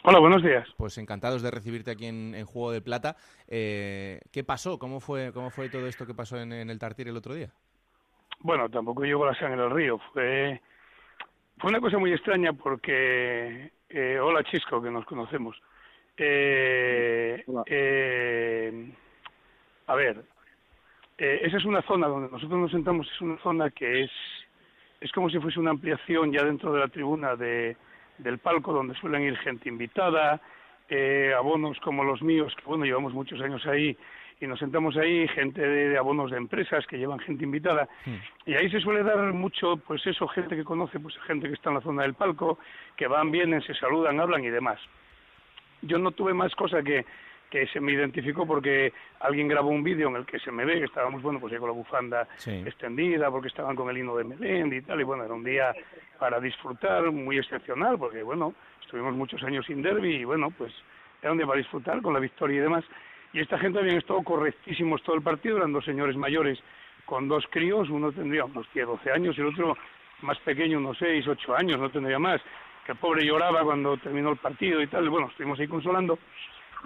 Hola, buenos días. Pues encantados de recibirte aquí en, Juego de Plata. Eh, ¿Qué pasó? ¿Cómo fue, ¿Cómo fue todo esto que pasó en, el Tartir el otro día? Bueno, tampoco llegó la sangre al río. Fue, fue una cosa muy extraña porque... Eh, hola Chisco, que nos conocemos. Eh, a ver, eh, esa es una zona donde nosotros nos sentamos, es una zona que es, es como si fuese una ampliación ya dentro de la tribuna de, del palco donde suelen ir gente invitada, eh, abonos como los míos, que bueno, llevamos muchos años ahí y nos sentamos ahí, gente de, abonos de empresas que llevan gente invitada hmm. y ahí se suele dar mucho, pues eso, gente que conoce, pues gente que está en la zona del palco, que van, vienen, se saludan, hablan y demás. Yo no tuve más cosa que que se me identificó porque alguien grabó un vídeo en el que se me ve que estábamos, bueno, pues ya con la bufanda extendida, porque estaban con el hino de Melendi y tal, y bueno, era un día para disfrutar, muy excepcional, porque bueno, estuvimos muchos años sin derby y bueno, pues era un día para disfrutar con la victoria y demás. Y esta gente habían estado correctísimos todo el partido, eran dos señores mayores con dos críos, uno tendría unos 10, 12 años y el otro más pequeño, unos 6, 8 años, no tendría más, que el pobre lloraba cuando terminó el partido y tal, y bueno, estuvimos ahí consolando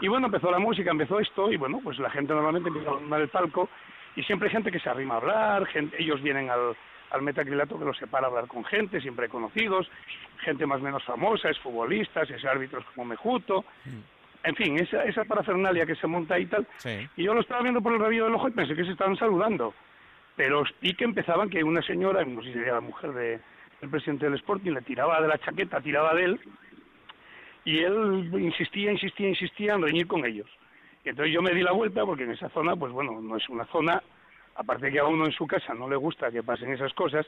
y bueno, empezó la música, empezó esto, y bueno, pues la gente normalmente empieza a armar el palco, y siempre hay gente que se arrima a hablar, gente, ellos vienen al, al metacrilato que los separa a hablar con gente, siempre conocidos, gente más o menos famosa, es futbolistas, es árbitros como Mejuto, en fin, esa, esa parafernalia que se monta y tal. Y yo lo estaba viendo por el rabillo del ojo y pensé que se estaban saludando. Pero vi que empezaban que una señora, no sé si sería la mujer de, del presidente del Sporting, le tiraba de la chaqueta, tiraba de él, y él insistía, insistía, insistía en reñir con ellos. Y entonces yo me di la vuelta porque en esa zona, pues bueno, no es una zona, aparte que a uno en su casa no le gusta que pasen esas cosas,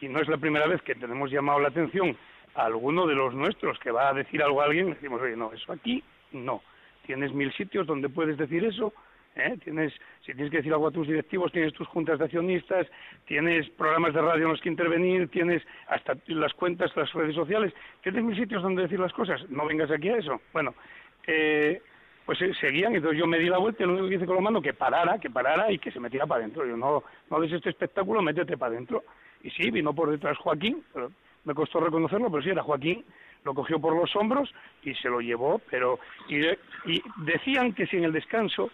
y no es la primera vez que tenemos llamado la atención a alguno de los nuestros que va a decir algo a alguien, decimos, oye, no, eso aquí no. Tienes mil sitios donde puedes decir eso, ¿eh? Tienes, si tienes que decir algo a tus directivos, tienes tus juntas de accionistas, tienes programas de radio en los que intervenir, tienes hasta las cuentas, las redes sociales, tienes mil sitios donde decir las cosas. No vengas aquí a eso. Bueno, eh, pues eh, seguían, y entonces yo me di la vuelta y lo único que hice con lo mando que parara, que parara y que se metiera para adentro. Yo no, no ves este espectáculo, métete para adentro. Y sí, vino por detrás Joaquín, pero me costó reconocerlo, pero sí era Joaquín, lo cogió por los hombros y se lo llevó, pero y decían que si en el descanso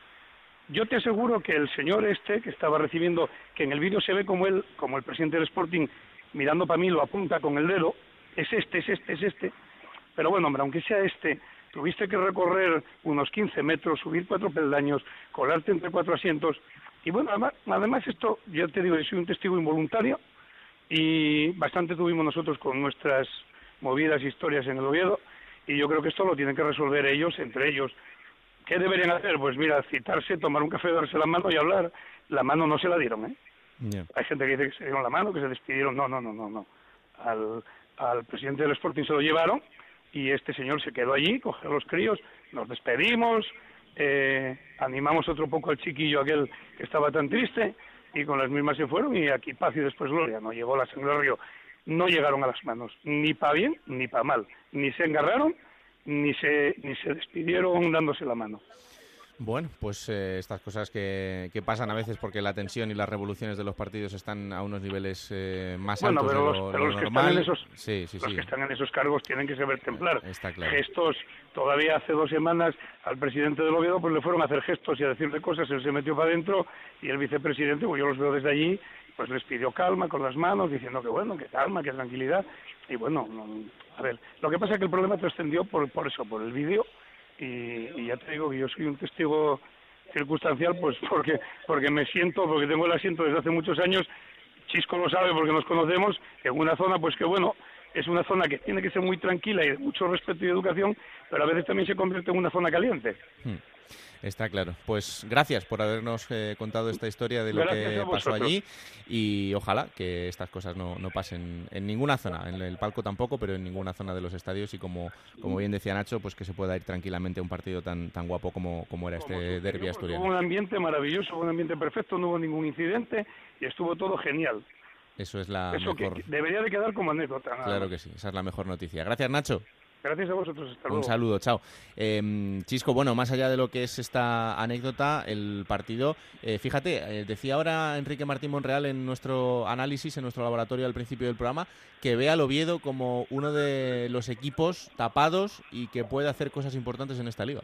yo te aseguro que el señor este que estaba recibiendo, que en el vídeo se ve como él, como el presidente del Sporting, mirando para mí, lo apunta con el dedo, es este, es este, es este. Pero bueno, hombre, aunque sea este, tuviste que recorrer unos 15 metros, subir cuatro peldaños, colarte entre cuatro asientos. Y bueno, además, además esto, ya te digo, yo soy un testigo involuntario y bastante tuvimos nosotros con nuestras movidas historias en el Oviedo y yo creo que esto lo tienen que resolver ellos, entre ellos. ¿Qué deberían hacer? Pues mira, citarse, tomar un café, darse la mano y hablar. La mano no se la dieron, ¿eh? Hay gente que dice que se dieron la mano, que se despidieron. No, no, no, no, no. Al, al presidente del Sporting se lo llevaron y este señor se quedó allí, cogió a los críos, nos despedimos, eh, animamos otro poco al chiquillo aquel que estaba tan triste y con las mismas se fueron y aquí paz y después gloria. No llegó la sangre río. No llegaron a las manos, ni para bien ni para mal. Ni se engarraron ni se, ni se despidieron dándose la mano. Bueno, pues eh, estas cosas que, que, pasan a veces porque la tensión y las revoluciones de los partidos están a unos niveles eh, más altos pero de los, lo, pero lo los que están en esos, sí, sí, los sí. que están en esos cargos tienen que saber templar. Está claro. Gestos, todavía hace dos semanas al presidente del Oviedo pues le fueron a hacer gestos y a decirle cosas, él se metió para adentro y el vicepresidente, pues yo los veo desde allí, pues les pidió calma con las manos, diciendo que bueno, que calma, que tranquilidad. Y bueno, no, a ver, lo que pasa es que el problema trascendió por, por eso, por el vídeo y, y ya te digo que yo soy un testigo circunstancial pues porque porque me siento porque tengo el asiento desde hace muchos años Chisco lo sabe porque nos conocemos en una zona pues que bueno es una zona que tiene que ser muy tranquila y de mucho respeto y educación pero a veces también se convierte en una zona caliente Hmm. Está claro. Pues gracias por habernos eh, contado esta historia de lo Gracias que pasó allí y ojalá que estas cosas no, no pasen en ninguna zona, en el palco tampoco, pero en ninguna zona de los estadios y como, como bien decía Nacho, pues que se pueda ir tranquilamente a un partido tan, tan guapo como, como era este derbi Hubo asturiano. un ambiente maravilloso un ambiente perfecto no hubo ningún incidente y estuvo todo genial Eso es la eso que mejor. que debería de quedar como anécdota Claro que sí, esa es la mejor noticia. Gracias, Nacho. Gracias a vosotros hasta luego Un saludo, chao. Eh, Chisco, bueno, más allá de lo que es esta anécdota, el partido, eh, fíjate, eh, decía ahora Enrique Martín Monreal en nuestro análisis, en nuestro laboratorio al principio del programa, que ve al Oviedo como uno de los equipos tapados y que puede hacer cosas importantes en esta liga.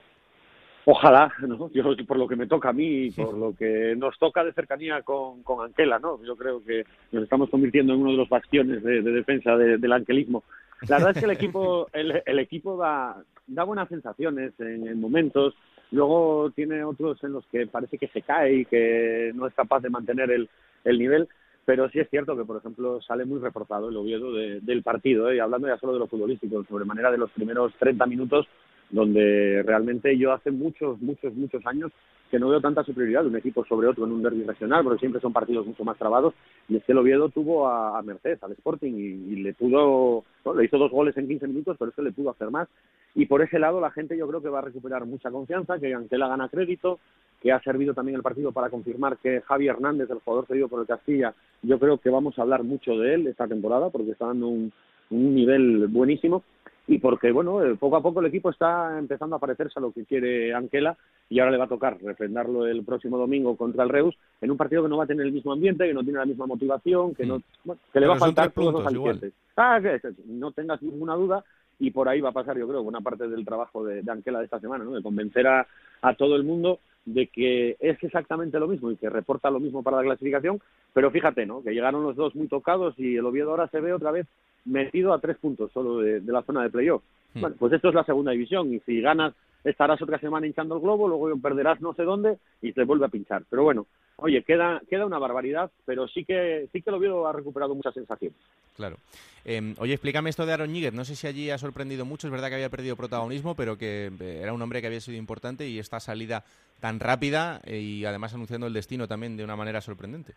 Ojalá, ¿no? Yo, por lo que me toca a mí y por lo que nos toca de cercanía con, con Anquela, ¿no? Yo creo que nos estamos convirtiendo en uno de los bastiones de, de defensa de- del anquelismo. La verdad es que el equipo, el, el equipo da, da buenas sensaciones en, en momentos, luego tiene otros en los que parece que se cae y que no es capaz de mantener el, el nivel, pero sí es cierto que, por ejemplo, sale muy reforzado el Oviedo de- del partido, ¿eh? y hablando ya solo de lo futbolístico, sobremanera de los primeros 30 minutos, donde realmente yo hace muchos, muchos, muchos años que no veo tanta superioridad de un equipo sobre otro en un derby regional, porque siempre son partidos mucho más trabados, y es que el Oviedo tuvo a, a Merced, al Sporting, y, le pudo, bueno, le hizo dos goles en 15 minutos, pero es que le pudo hacer más, y por ese lado la gente yo creo que va a recuperar mucha confianza, que Anquela gana crédito, que ha servido también el partido para confirmar que Javi Hernández, el jugador cedido por el Castilla, yo creo que vamos a hablar mucho de él esta temporada, porque está dando un nivel buenísimo, y porque, bueno, eh, poco a poco el equipo está empezando a parecerse a lo que quiere Anquela y ahora le va a tocar refrendarlo el próximo domingo contra el Reus en un partido que no va a tener el mismo ambiente, que no tiene la misma motivación, que no bueno, que le Pero va a faltar todos los alicientes. Ah, que no tengas ninguna duda y por ahí va a pasar, yo creo, buena parte del trabajo de, de Anquela de esta semana, ¿no? De convencer a, a todo el mundo de que es exactamente lo mismo y que reporta lo mismo para la clasificación, pero fíjate, ¿no? Que llegaron los dos muy tocados y el Oviedo ahora se ve otra vez metido a tres puntos solo de, de la zona de playoff. Hmm. Bueno, pues esto es la segunda división y si ganas estarás otra semana hinchando el globo, luego perderás no sé dónde y te vuelve a pinchar. Pero bueno, oye, queda queda una barbaridad, pero sí que sí que el Oviedo ha recuperado muchas sensaciones. Claro. Eh, oye, explícame esto de Aaron Níguez. No sé si allí ha sorprendido mucho. Es verdad que había perdido protagonismo, pero que eh, era un hombre que había sido importante y esta salida tan rápida eh, y además anunciando el destino también de una manera sorprendente.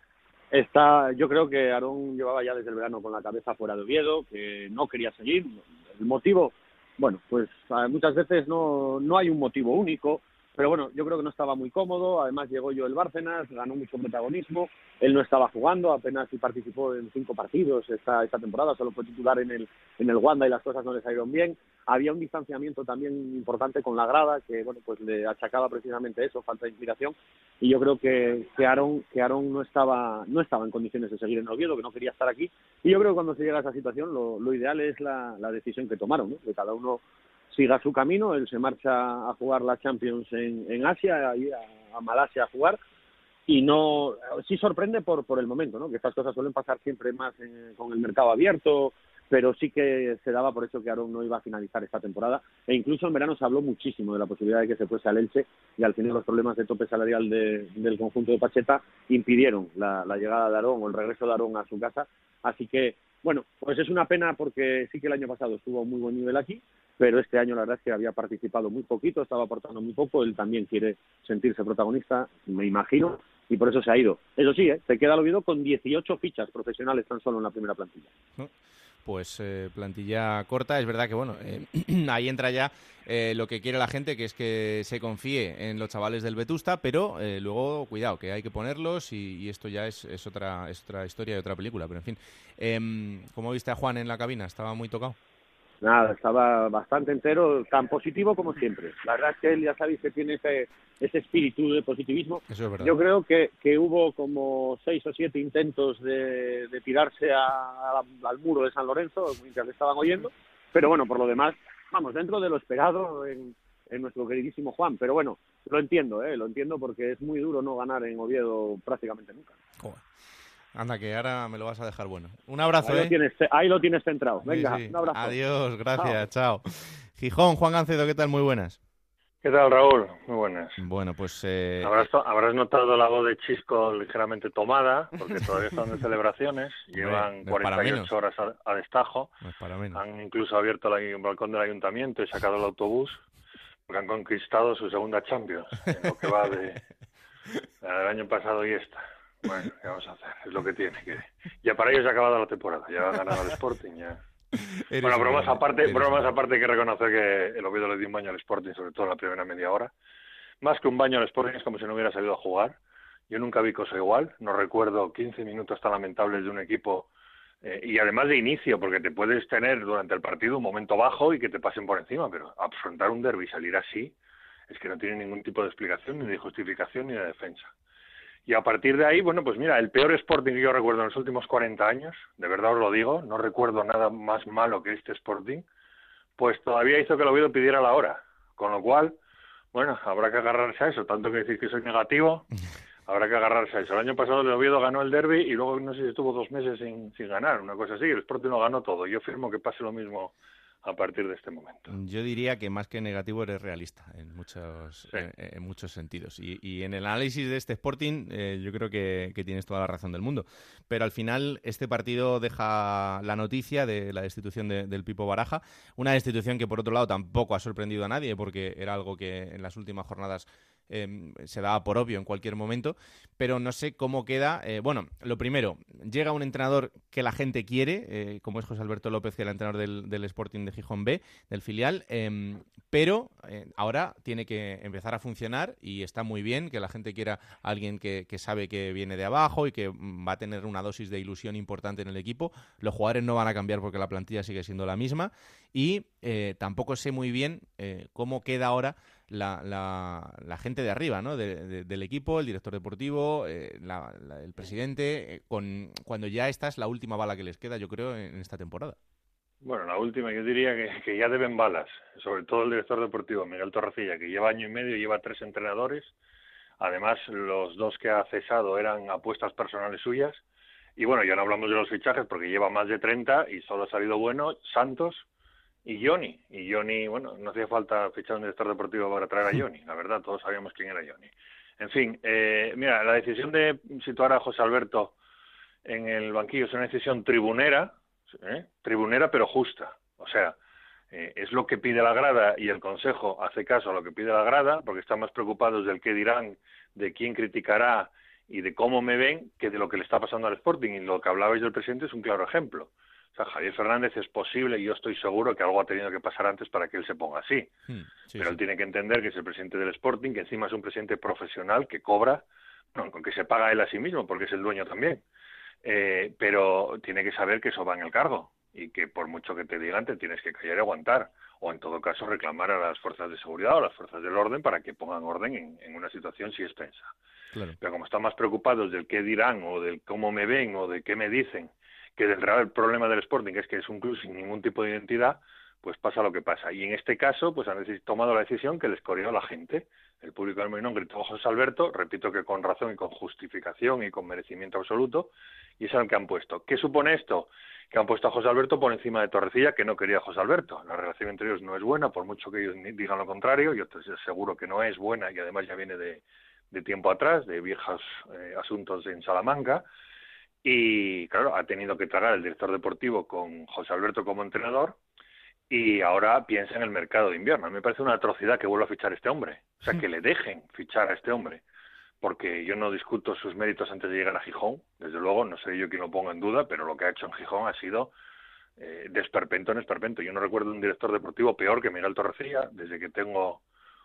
Está, yo creo que Aarón llevaba ya desde el verano con la cabeza fuera de Oviedo, que no quería seguir. El motivo, bueno, pues eh, muchas veces no, no hay un motivo único, pero bueno, yo creo que no estaba muy cómodo. Además llegó yo el Bárcenas, ganó mucho protagonismo. Él no estaba jugando, apenas sí participó en cinco partidos esta, esta temporada, solo fue titular en el, en el Wanda y las cosas no le salieron bien. Había un distanciamiento también importante con la grada, que bueno, pues le achacaba precisamente eso, falta de inspiración y yo creo que que Aaron que Aaron no estaba no estaba en condiciones de seguir en Oviedo que no quería estar aquí y yo creo que cuando se llega a esa situación lo, lo ideal es la, la decisión que tomaron ¿no? que cada uno siga su camino él se marcha a jugar la Champions en, en Asia a, a Malasia a jugar y no sí sorprende por por el momento no que estas cosas suelen pasar siempre más en- con el mercado abierto pero sí que se daba por hecho que Aaron no iba a finalizar esta temporada e incluso en verano se habló muchísimo de la posibilidad de que se fuese al Elche y al final los problemas de tope salarial de- del conjunto de Pacheta impidieron la, la llegada de Aarón o el regreso de Aarón a su casa así que bueno pues es una pena porque sí que el año pasado estuvo a muy buen nivel aquí pero este año la verdad es que había participado muy poquito estaba aportando muy poco él también quiere sentirse protagonista me imagino y por eso se ha ido eso sí ¿eh? se queda al olvido con 18 fichas profesionales tan solo en la primera plantilla. Pues eh, plantilla corta, es verdad que bueno, eh, ahí entra ya eh, lo que quiere la gente, que es que se confíe en los chavales del Vetusta, pero eh, luego cuidado, que hay que ponerlos y, esto ya es, es otra es otra historia y otra película, pero en fin. Em, ¿Cómo viste a Juan en la cabina? ¿Estaba muy tocado? Nada, estaba bastante entero, tan positivo como siempre. La verdad es que él ya sabéis que tiene ese, ese espíritu de positivismo. Eso es verdad. Yo creo que, que hubo como seis o siete intentos de, de tirarse a- al muro de San Lorenzo mientras le estaban oyendo, pero bueno, por lo demás, vamos, dentro de lo esperado en, en nuestro queridísimo Juan. Pero bueno, lo entiendo, ¿eh? lo entiendo porque es muy duro no ganar en Oviedo prácticamente nunca. Joder. Anda, que ahora me lo vas a dejar bueno. Un abrazo, ahí, ¿eh? lo tienes, ahí lo tienes centrado. Sí, Venga, sí. un abrazo. Adiós, gracias, chao. Gijón, Juan Gancedo, ¿qué tal? Muy buenas. ¿Qué tal, Raúl? Muy buenas. Bueno, pues... eh, Habrás, habrás notado la voz de Chisco ligeramente tomada, porque todavía están de celebraciones. Llevan no es para 48 menos. horas a, a destajo. no es para menos. Han incluso abierto el un balcón del ayuntamiento y sacado el autobús, porque han conquistado su segunda Champions, en lo que va de, la del año pasado y esta. Bueno, ¿qué vamos a hacer? Es lo que tiene. que Ya para ellos se ha acabado la temporada. Ya han ganado el Sporting. Ya. Eres Bueno, bromas aparte, bromas aparte hay que reconocer que el Oviedo le dio un baño al Sporting, sobre todo en la primera media hora. Más que un baño al Sporting es como si no hubiera salido a jugar. Yo nunca vi cosa igual. No recuerdo 15 minutos tan lamentables de un equipo eh, y además de inicio, porque te puedes tener durante el partido un momento bajo y que te pasen por encima, pero afrontar un derby y salir así es que no tiene ningún tipo de explicación, ni de justificación, ni de defensa. Y a partir de ahí, bueno, pues mira, el peor Sporting que yo recuerdo en los últimos 40 años, de verdad os lo digo, no recuerdo nada más malo que este Sporting, pues todavía hizo que el Oviedo pidiera la hora. Con lo cual, bueno, habrá que agarrarse a eso, tanto que decir que soy negativo, habrá que agarrarse a eso. El año pasado el Oviedo ganó el derby y luego no sé si estuvo dos meses sin, sin ganar, una cosa así, el Sporting lo ganó todo. Yo firmo que pase lo mismo a partir de este momento. Yo diría que más que negativo eres realista en muchos, Sí. en, en muchos sentidos. Y, y en el análisis de este Sporting eh, yo creo que, que tienes toda la razón del mundo. Pero al final este partido deja la noticia de la destitución de- del Pipo Baraja. Una destitución que por otro lado tampoco ha sorprendido a nadie porque era algo que en las últimas jornadas eh, se daba por obvio en cualquier momento, pero no sé cómo queda. eh, bueno, lo primero, llega un entrenador que la gente quiere, eh, como es José Alberto López, que era el entrenador del, Sporting de Gijón B, del filial, eh, pero eh, ahora tiene que empezar a funcionar y está muy bien que la gente quiera alguien que, sabe que viene de abajo y que mm, va a tener una dosis de ilusión importante en el equipo. Los jugadores no van a cambiar porque la plantilla sigue siendo la misma y eh, tampoco sé muy bien cómo queda ahora la, la, gente de arriba, ¿no? De- de- del equipo, el director deportivo, eh, la- el presidente, eh, con, cuando ya esta es la última bala que les queda, yo creo, en, en esta temporada. Bueno, la última, yo diría que, que ya deben balas, sobre todo el director deportivo, Miguel Torrecilla, que lleva año y medio, lleva tres entrenadores. Además, los dos que ha cesado eran apuestas personales suyas. Y bueno, ya no hablamos de los fichajes porque lleva más de 30 y solo ha salido bueno Santos y Johnny. Y Johnny, bueno, no hacía falta fichar un director deportivo para traer a Johnny, la verdad, todos sabíamos quién era Johnny. En fin, eh, mira, la decisión de situar a José Alberto en el banquillo es una decisión tribunera, ¿eh? tribunera pero justa. O sea, eh, es lo que pide la grada y el Consejo hace caso a lo que pide la grada porque están más preocupados del qué dirán, de quién criticará y de cómo me ven que de lo que le está pasando al Sporting. Y lo que hablabais del presidente es un claro ejemplo. O sea, Javier Fernández es posible y yo estoy seguro que algo ha tenido que pasar antes para que él se ponga así. Hmm, sí, Pero sí. él tiene que entender que es el presidente del Sporting, que encima es un presidente profesional que cobra, con que se paga él a sí mismo porque es el dueño también. Eh, pero tiene que saber que eso va en el cargo y que por mucho que te digan te tienes que callar y aguantar o en todo caso reclamar a las fuerzas de seguridad o a las fuerzas del orden para que pongan orden en, en una situación si es tensa. Claro. Pero como están más preocupados del qué dirán o del cómo me ven o de qué me dicen que del real problema del Sporting es que es un club sin ningún tipo de identidad, pues pasa lo que pasa. Y en este caso, pues han tomado la decisión que les corrió a la gente. El público del Molinón gritó a José Alberto, repito que con razón y con justificación y con merecimiento absoluto, y es el que han puesto. ¿Qué supone esto? Que han puesto a José Alberto por encima de Torrecilla, que no quería José Alberto. La relación entre ellos no es buena, por mucho que ellos digan lo contrario, yo te aseguro que no es buena y además ya viene de, de tiempo atrás, de viejos eh, asuntos en Salamanca. Y claro, ha tenido que tragar el director deportivo con José Alberto como entrenador y ahora piensa en el mercado de invierno. A mí me parece una atrocidad que vuelva a fichar a este hombre. O sea, que le dejen fichar a este hombre. Porque yo no discuto sus méritos antes de llegar a Gijón. Desde luego, no sé yo quién lo ponga en duda, pero lo que ha hecho en Gijón ha sido eh, de esperpento en esperpento. Yo no recuerdo un director deportivo peor que Miguel Torrecilla desde que tengo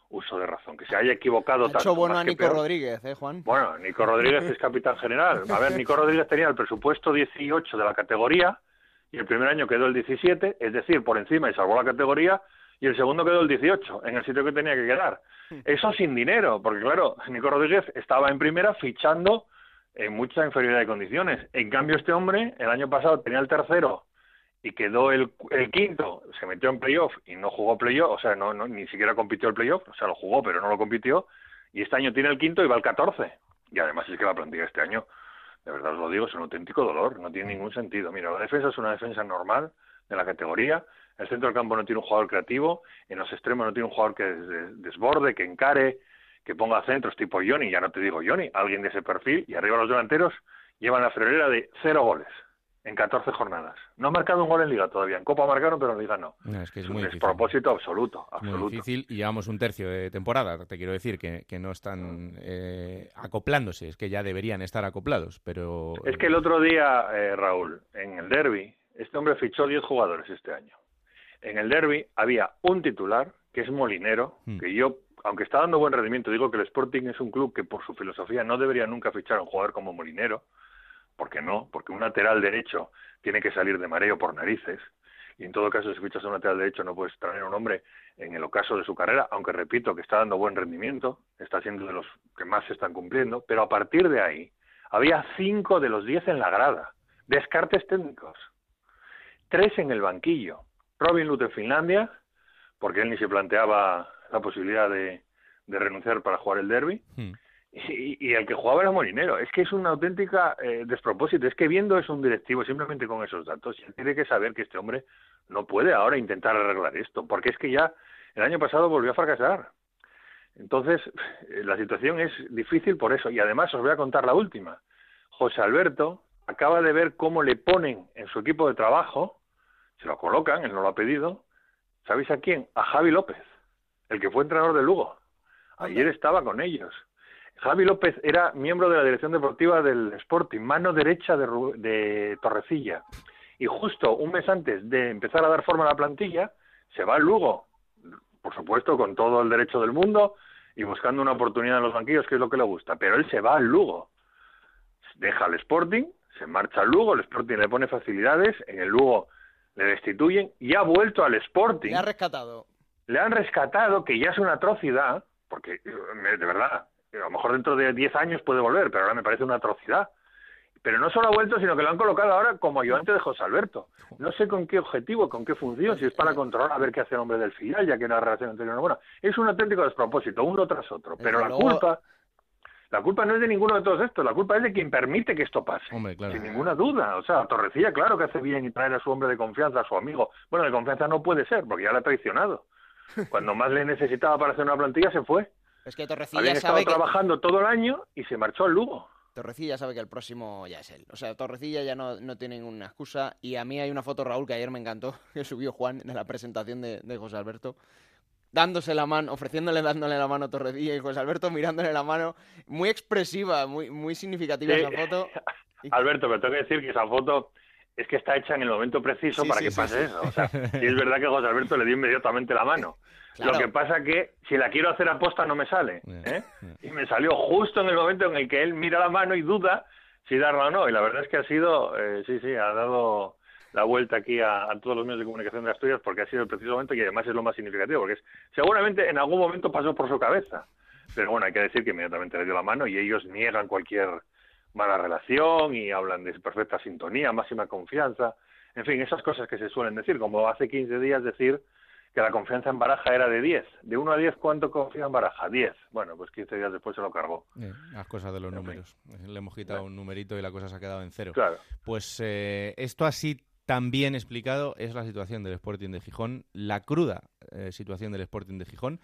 uso de razón. Que se haya equivocado Ha tanto. hecho bueno a que Nico peor. Rodríguez, ¿eh, Juan? Bueno, Nico Rodríguez es capitán general. A ver, Nico Rodríguez tenía el presupuesto 18 de la categoría, y el primer año quedó el 17, es decir, por encima y salvó la categoría, y el segundo quedó el 18, en el sitio que tenía que quedar. Eso sin dinero, porque claro, Nico Rodríguez estaba en primera fichando en mucha inferioridad de condiciones. En cambio, este hombre el año pasado tenía el tercero y quedó el, el quinto, se metió en playoff y no jugó playoff, o sea, no, no, ni siquiera compitió el playoff, o sea, lo jugó, pero no lo compitió, y este año tiene el quinto y va al 14. Y además es que la plantilla este año, de verdad os lo digo, es un auténtico dolor, no tiene ningún sentido. Mira, la defensa es una defensa normal de la categoría, el centro del campo no tiene un jugador creativo, en los extremos no tiene un jugador que desborde, que encare, que ponga centros tipo Johnny, ya no te digo Johnny, alguien de ese perfil, y arriba los delanteros llevan la friolera de cero goles en 14 jornadas. No ha marcado un gol en Liga todavía. En Copa marcaron, pero en Liga no. es que es, muy despropósito absoluto, absoluto. Muy difícil y llevamos un tercio de temporada. Te quiero decir que, que no están eh, acoplándose. Es que ya deberían estar acoplados, pero... Es que el otro día, eh, Raúl, en el derby, este hombre fichó 10 jugadores este año. En el derby había un titular, que es Molinero, hmm. que yo, aunque está dando buen rendimiento, digo que el Sporting es un club que por su filosofía no debería nunca fichar a un jugador como Molinero, ¿Por qué no? Porque un lateral derecho tiene que salir de mareo por narices. Y en todo caso, si fichas a un lateral derecho, no puedes traer a un hombre en el ocaso de su carrera, aunque repito que está dando buen rendimiento, está siendo de los que más se están cumpliendo. Pero a partir de ahí, había cinco de los diez en la grada. Descartes técnicos. Tres en el banquillo. Robin Luther Finlandia, porque él ni se planteaba la posibilidad de, renunciar para jugar el derby. Hmm y, el que jugaba era Molinero. Es que es una auténtica eh, despropósito. Es que viendo es un directivo simplemente con esos datos, tiene que saber que este hombre no puede ahora intentar arreglar esto, porque es que ya el año pasado volvió a fracasar. Entonces, eh, la situación es difícil por eso. Y además os voy a contar la última. José Alberto acaba de ver cómo le ponen en su equipo de trabajo, se lo colocan, él no lo ha pedido, ¿sabéis a quién? A Javi López, el que fue entrenador de Lugo. Ayer estaba con ellos. Javi López era miembro de la dirección deportiva del Sporting, mano derecha de, Torrecilla. Y justo un mes antes de empezar a dar forma a la plantilla, se va al Lugo, por supuesto, con todo el derecho del mundo y buscando una oportunidad en los banquillos, que es lo que le gusta. Pero él se va al Lugo, deja al Sporting, se marcha al Lugo, el Sporting le pone facilidades, en el Lugo le destituyen y ha vuelto al Sporting. Le ha rescatado. Le han rescatado, que ya es una atrocidad, porque de verdad, a lo mejor dentro de 10 años puede volver, pero ahora me parece una atrocidad. Pero no solo ha vuelto, sino que lo han colocado ahora como ayudante de José Alberto. No sé con qué objetivo, con qué función, si es para controlar a ver qué hace el hombre del filial, ya que la relación anterior no buena. Es un auténtico despropósito, uno tras otro. Pero la culpa, la culpa no es de ninguno de todos estos, la culpa es de quien permite que esto pase. Sin ninguna duda. O sea, Torrecilla, claro que hace bien y traer a su hombre de confianza, a su amigo. Bueno, de confianza no puede ser, porque ya le ha traicionado. Cuando más le necesitaba para hacer una plantilla, se fue. Es que Torrecilla sabe trabajando todo el año y se marchó al Lugo. Torrecilla sabe que el próximo ya es él. O sea, Torrecilla ya no, no tiene ninguna excusa. Y a mí hay una foto, Raúl, que ayer me encantó, que subió Juan en la presentación de, José Alberto, dándose la mano, ofreciéndole, dándole la mano a Torrecilla y José Alberto mirándole la mano. Muy expresiva, muy, muy significativa esa foto. Alberto, pero tengo que decir que esa foto es que está hecha en el momento preciso para que pase eso. O sea, y es verdad que José Alberto le dio inmediatamente la mano. Lo que pasa que si la quiero hacer a posta no me sale. ¿eh? Y me salió justo en el momento en el que él mira la mano y duda si darla o no. Y la verdad es que ha sido, eh, sí, sí, ha dado la vuelta aquí a, todos los medios de comunicación de Asturias porque ha sido el preciso momento y además es lo más significativo porque es, seguramente en algún momento pasó por su cabeza. Pero bueno, hay que decir que inmediatamente le dio la mano y ellos niegan cualquier mala relación y hablan de perfecta sintonía, máxima confianza. En fin, esas cosas que se suelen decir, como hace 15 días decir que la confianza en Baraja era de 10. De 1 a 10, ¿cuánto confía en Baraja? 10. Bueno, pues 15 días después se lo cargó. las cosas de los números. Le hemos quitado un numerito y la cosa se ha quedado en cero. Claro. Pues eh, esto así también explicado es la situación del Sporting de Gijón, la cruda eh, situación del Sporting de Gijón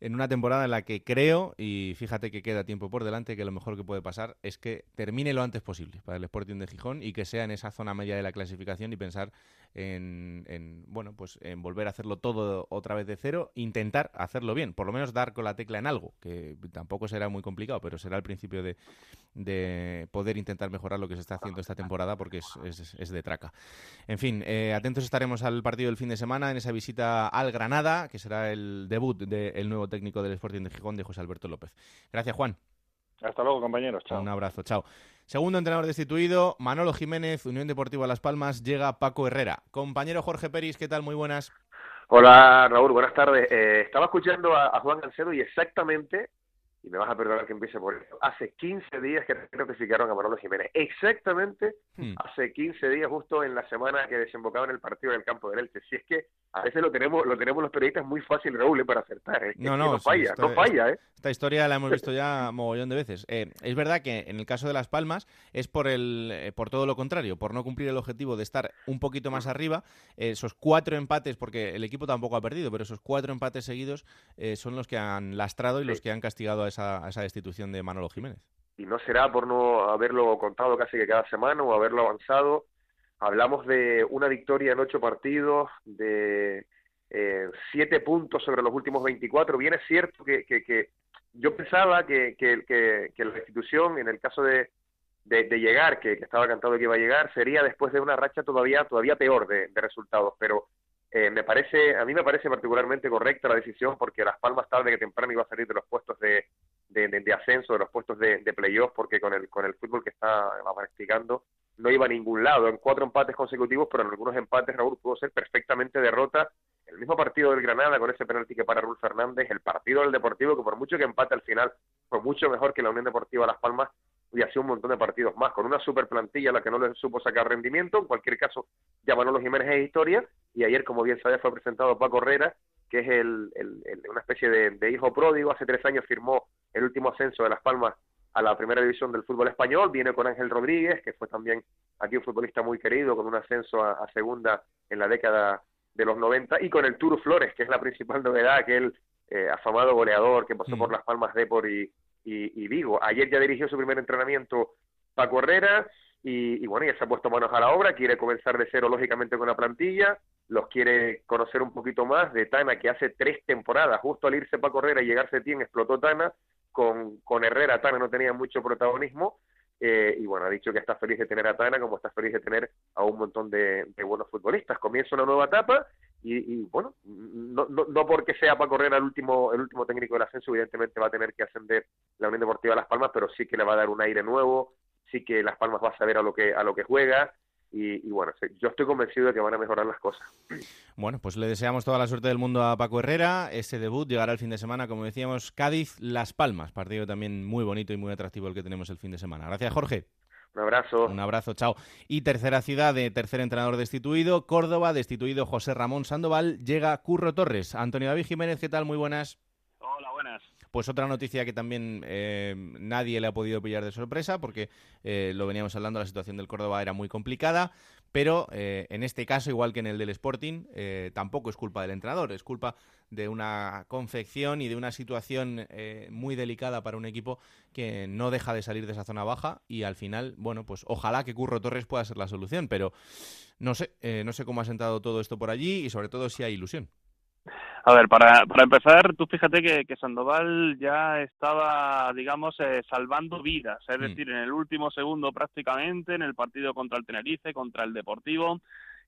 en una temporada en la que creo, y fíjate que queda tiempo por delante, que lo mejor que puede pasar es que termine lo antes posible para el Sporting de Gijón y que sea en esa zona media de la clasificación y pensar en, bueno, pues en volver a hacerlo todo otra vez de cero, intentar hacerlo bien, por lo menos dar con la tecla en algo, que tampoco será muy complicado, pero será el principio de, de poder intentar mejorar lo que se está haciendo esta temporada porque es, es, de traca. En fin, eh, atentos estaremos al partido del fin de semana en esa visita al Granada, que será el debut del nuevo técnico del Sporting de Gijón, de José Alberto López. Gracias, Juan. Hasta luego, compañeros. Chao. Un abrazo, chao. Segundo entrenador destituido, Manolo Jiménez, Unión Deportiva Las Palmas, llega Paco Herrera. Compañero Jorge Peris, ¿qué tal? Muy buenas. Hola Raúl, buenas tardes. Eh, estaba escuchando a, a Juan Gancedo y exactamente y me vas a perdonar que empiece por eso. Hace 15 días que notificaron a Manolo Jiménez. Exactamente hmm. hace 15 días, justo en la semana que desembocaba en el partido del campo del Elche. Si es que a veces lo tenemos lo tenemos los periodistas muy fácil, Raúl, ¿eh? para acertar. ¿eh? No, no, falla, no falla. ¿eh? Esta historia la hemos visto ya mogollón de veces. Eh, es verdad que en el caso de Las Palmas es por, el, por todo lo contrario, por no cumplir el objetivo de estar un poquito más arriba. esos cuatro empates, porque el equipo tampoco ha perdido, pero esos cuatro empates seguidos son los que han lastrado y los que han castigado a esa a esa destitución de Manolo Jiménez. Y no será por no haberlo contado casi que cada semana o haberlo avanzado. Hablamos de una victoria en ocho partidos, de eh, siete puntos sobre los últimos 24. Bien es cierto que, que, yo pensaba que, que, la destitución, en el caso de, de, llegar, que, estaba cantado que iba a llegar, sería después de una racha todavía todavía peor de, de resultados. Pero eh, me parece, a mí me parece particularmente correcta la decisión porque Las Palmas tarde que temprano iba a salir de los puestos de, de, ascenso, de los puestos de, de playoff, porque con el, con el fútbol que está practicando no iba a ningún lado. En cuatro empates consecutivos, pero en algunos empates Raúl pudo ser perfectamente derrota. El mismo partido del Granada con ese penalti que para Raúl Fernández, el partido del Deportivo, que por mucho que empate al final fue mucho mejor que la Unión Deportiva Las Palmas, y hacía un montón de partidos más, con una super plantilla a la que no le supo sacar rendimiento. En cualquier caso, ya los Jiménez es historia, y ayer, como bien sabía, fue presentado Paco Herrera, que es el, una especie de, hijo pródigo. Hace tres años firmó el último ascenso de Las Palmas a la primera división del fútbol español. Viene con Ángel Rodríguez, que fue también aquí un futbolista muy querido, con un ascenso a, segunda en la década de los 90, y con el Turu Flores, que es la principal novedad, que el eh, afamado goleador que pasó por mm. Las Palmas Depor y, y, y, Vigo. Ayer ya dirigió su primer entrenamiento Paco Herrera, y, y, bueno, ya se ha puesto manos a la obra, quiere comenzar de cero lógicamente con la plantilla, los quiere conocer un poquito más de Tana, que hace tres temporadas, justo al irse para correr y llegar Setién, explotó Tana, con, con Herrera Tana no tenía mucho protagonismo, eh, y bueno, ha dicho que está feliz de tener a Tana, como está feliz de tener a un montón de, buenos futbolistas. Comienza una nueva etapa y, bueno, no, no, no, porque sea para correr al último, el último técnico del ascenso, evidentemente va a tener que ascender la Unión Deportiva Las Palmas, pero sí que le va a dar un aire nuevo, sí que Las Palmas va a saber a lo que, a lo que juega, y, bueno, yo estoy convencido de que van a mejorar las cosas. Bueno, pues le deseamos toda la suerte del mundo a Paco Herrera. Ese debut llegará el fin de semana, como decíamos, Cádiz-Las Palmas. Partido también muy bonito y muy atractivo el que tenemos el fin de semana. Gracias, Jorge. Un abrazo. Un abrazo, chao. Y tercera ciudad de tercer entrenador destituido, Córdoba, destituido José Ramón Sandoval, llega Curro Torres. Antonio David Jiménez, ¿qué tal? Muy buenas. Hola, buenas. Pues otra noticia que también eh, nadie le ha podido pillar de sorpresa, porque eh, lo veníamos hablando, la situación del Córdoba era muy complicada, pero eh, en este caso, igual que en el del Sporting, tampoco es culpa del entrenador, es culpa de una confección y de una situación muy delicada para un equipo que no deja de salir de esa zona baja y al final, bueno, pues ojalá que Curro Torres pueda ser la solución, pero no sé, no sé cómo ha sentado todo esto por allí y sobre todo si hay ilusión. A ver, para, para empezar, tú fíjate que, que Sandoval ya estaba, digamos, eh, salvando vidas, es mm. decir, en el último segundo prácticamente, en el partido contra el Tenerife, contra el Deportivo,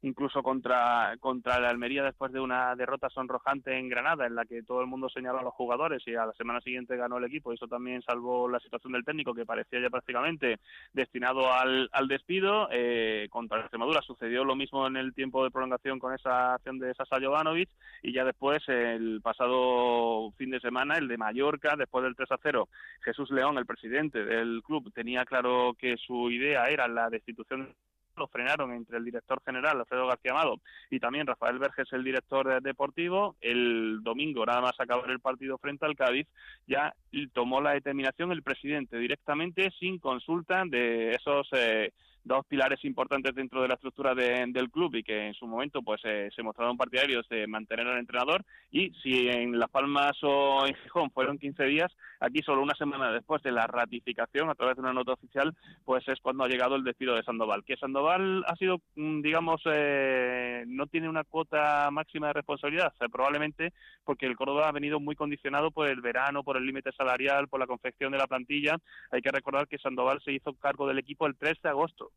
incluso contra, contra la Almería después de una derrota sonrojante en Granada, en la que todo el mundo señaló a los jugadores y a la semana siguiente ganó el equipo. Eso también salvó la situación del técnico, que parecía ya prácticamente destinado al, al despido. Eh, contra Extremadura sucedió lo mismo en el tiempo de prolongación con esa acción de Sasa Jovanovic y ya después, el pasado fin de semana, el de Mallorca, después del 3 a 0, Jesús León, el presidente del club, tenía claro que su idea era la destitución lo frenaron entre el director general, Alfredo García Amado, y también Rafael Verges, el director deportivo. El domingo, nada más acabar el partido frente al Cádiz, ya tomó la determinación el presidente directamente, sin consulta de esos eh, dos pilares importantes dentro de la estructura del club y que en su momento pues eh, se mostraron partidarios de mantener al entrenador y si en Las Palmas o en Gijón fueron 15 días, aquí solo una semana después de la ratificación a través de una nota oficial, pues es cuando ha llegado el despido de Sandoval. Que Sandoval ha sido, mm, digamos, eh, no tiene una cuota máxima de responsabilidad, probablemente porque el Córdoba ha venido muy condicionado por el verano, por el límite salarial, por la confección de la plantilla. Hay que recordar que Sandoval se hizo cargo del equipo el 3 de agosto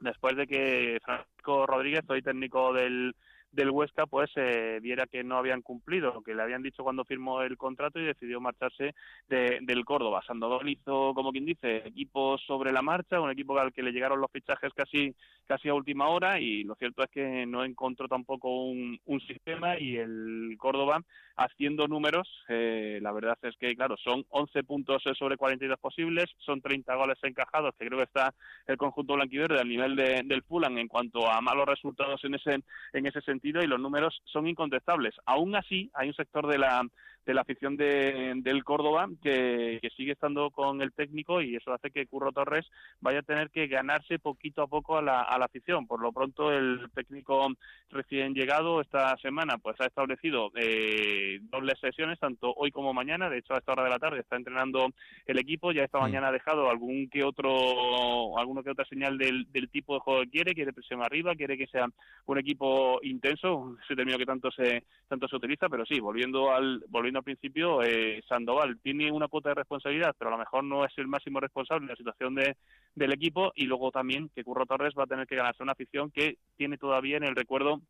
después de que Francisco Rodríguez, hoy técnico del, del Huesca pues eh, viera que no habían cumplido lo que le habían dicho cuando firmó el contrato y decidió marcharse del Córdoba. Sandoval hizo, como quien dice, equipo sobre la marcha, un equipo al que le llegaron los fichajes casi, casi a última hora y lo cierto es que no encontró tampoco un, sistema y el Córdoba haciendo números, eh, la verdad es que, claro, son 11 puntos sobre 42 posibles, son 30 goles encajados, que creo que está el conjunto blanquiverde al nivel de, del Fulham en cuanto a malos resultados en ese, en ese sentido y los números son incontestables. Aún así, hay un sector de la de la afición de, del Córdoba que, sigue estando con el técnico y eso hace que Curro Torres vaya a tener que ganarse poquito a poco a la, a la afición. Por lo pronto el técnico recién llegado esta semana pues ha establecido eh, dobles sesiones tanto hoy como mañana. De hecho a esta hora de la tarde está entrenando el equipo. Ya esta mañana ha dejado algún que otro alguno que otra señal del, del tipo de juego que quiere. Quiere presión arriba, quiere que sea un equipo intenso, ese término que tanto se tanto se utiliza. Pero sí, volviendo al volviendo al principio, eh, Sandoval tiene una cuota de responsabilidad, pero a lo mejor no es el máximo responsable de la situación de, del equipo y luego también que Curro Torres va a tener que ganarse una afición que tiene todavía en el recuerdo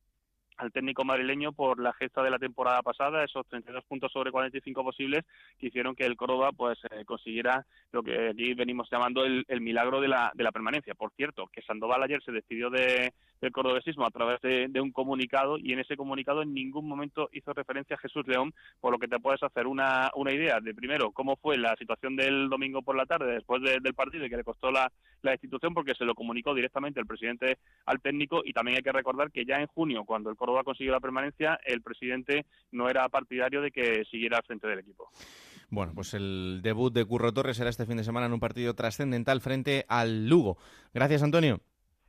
al técnico madrileño por la gesta de la temporada pasada, esos 32 puntos sobre 45 posibles que hicieron que el Córdoba pues eh, consiguiera lo que aquí venimos llamando el, milagro de la, de la permanencia. Por cierto, que Sandoval ayer se despidió de, del cordobesismo a través de, un comunicado y en ese comunicado en ningún momento hizo referencia a Jesús León, por lo que te puedes hacer una, una idea de primero cómo fue la situación del domingo por la tarde después del partido y que le costó la, la institución porque se lo comunicó directamente el presidente al técnico y también hay que recordar que ya en junio cuando el Córdoba consiguió la permanencia el presidente no era partidario de que siguiera al frente del equipo. Bueno, pues el debut de Curro Torres será este fin de semana en un partido trascendental frente al Lugo. Gracias, Antonio.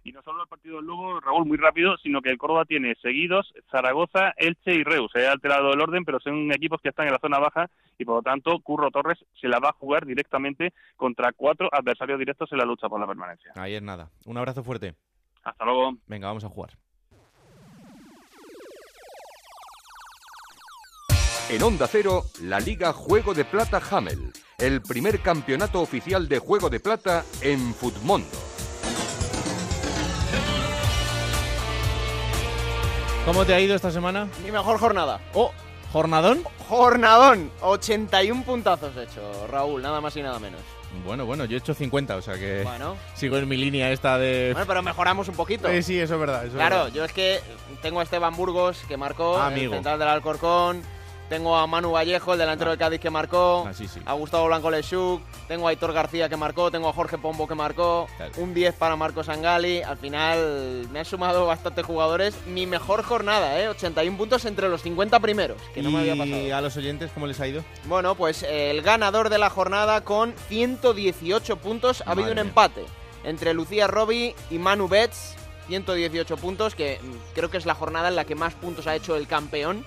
Y no solo el partido del Lugo, Raúl, muy rápido, sino que el Córdoba tiene seguidos Zaragoza, Elche y Reus. Se ha alterado el orden, pero son equipos que están en la zona baja y por lo tanto Curro Torres se la va a jugar directamente contra cuatro adversarios directos en la lucha por la permanencia. Ahí es nada. Un abrazo fuerte. Hasta luego. Venga, vamos a jugar. En Onda Cero, la Liga Juego de Plata Hamel, el primer campeonato oficial de Juego de Plata en Futmundo. ¿Cómo te ha ido esta semana? Mi mejor jornada. Oh, ¿jornadón? Jornadón. 81 puntazos hecho, Raúl, nada más y nada menos. Bueno, bueno, yo he hecho 50, o sea que bueno. sigo en mi línea esta de... Bueno, pero mejoramos un poquito. Sí, sí, eso es verdad. claro, yo es que tengo a Esteban Burgos, que marcó, Amigo. el central del Alcorcón, tengo a Manu Vallejo, el delantero del Cádiz que marcó. Ah, A Gustavo Blanco Lechuk. Tengo a Aitor García que marcó. Tengo a Jorge Pombo que marcó. Un 10 para Marcos Sangali. Al final me han sumado bastantes jugadores. Mi mejor jornada, ¿eh? 81 puntos entre los 50 primeros. Que no me había pasado. ¿Y a los oyentes cómo les ha ido? Bueno, pues el ganador de la jornada con 118 puntos. Ha habido un empate entre Lucía Robi y Manu Betts. 118 puntos, que creo que es la jornada en la que más puntos ha hecho el campeón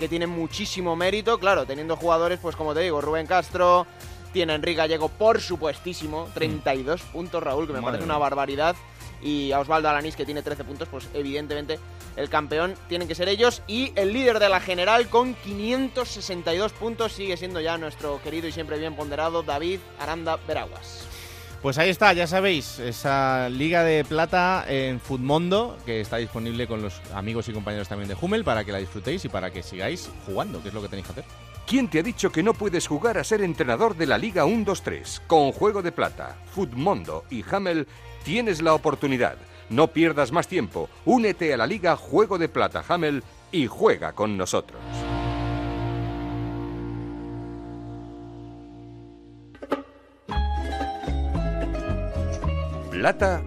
que tiene muchísimo mérito, claro, teniendo jugadores, pues como te digo, Rubén Castro, tiene Enrique Gallego, por supuestísimo, 32 puntos, Raúl, que me parece una barbaridad, y a Osvaldo Alanís, que tiene 13 puntos, pues evidentemente el campeón tienen que ser ellos, y el líder de la general con 562 puntos sigue siendo ya nuestro querido y siempre bien ponderado David Aranda Veraguas. Pues ahí está, ya sabéis, esa Liga de Plata en Futmundo, que está disponible con los amigos y compañeros también de Hummel para que la disfrutéis y para que sigáis jugando, que es lo que tenéis que hacer. ¿Quién te ha dicho que no puedes jugar a ser entrenador de la Liga 1-2-3? Con Juego de Plata, Futmundo y Hummel tienes la oportunidad. No pierdas más tiempo. Únete a la Liga Juego de Plata Hummel y juega con nosotros. Plata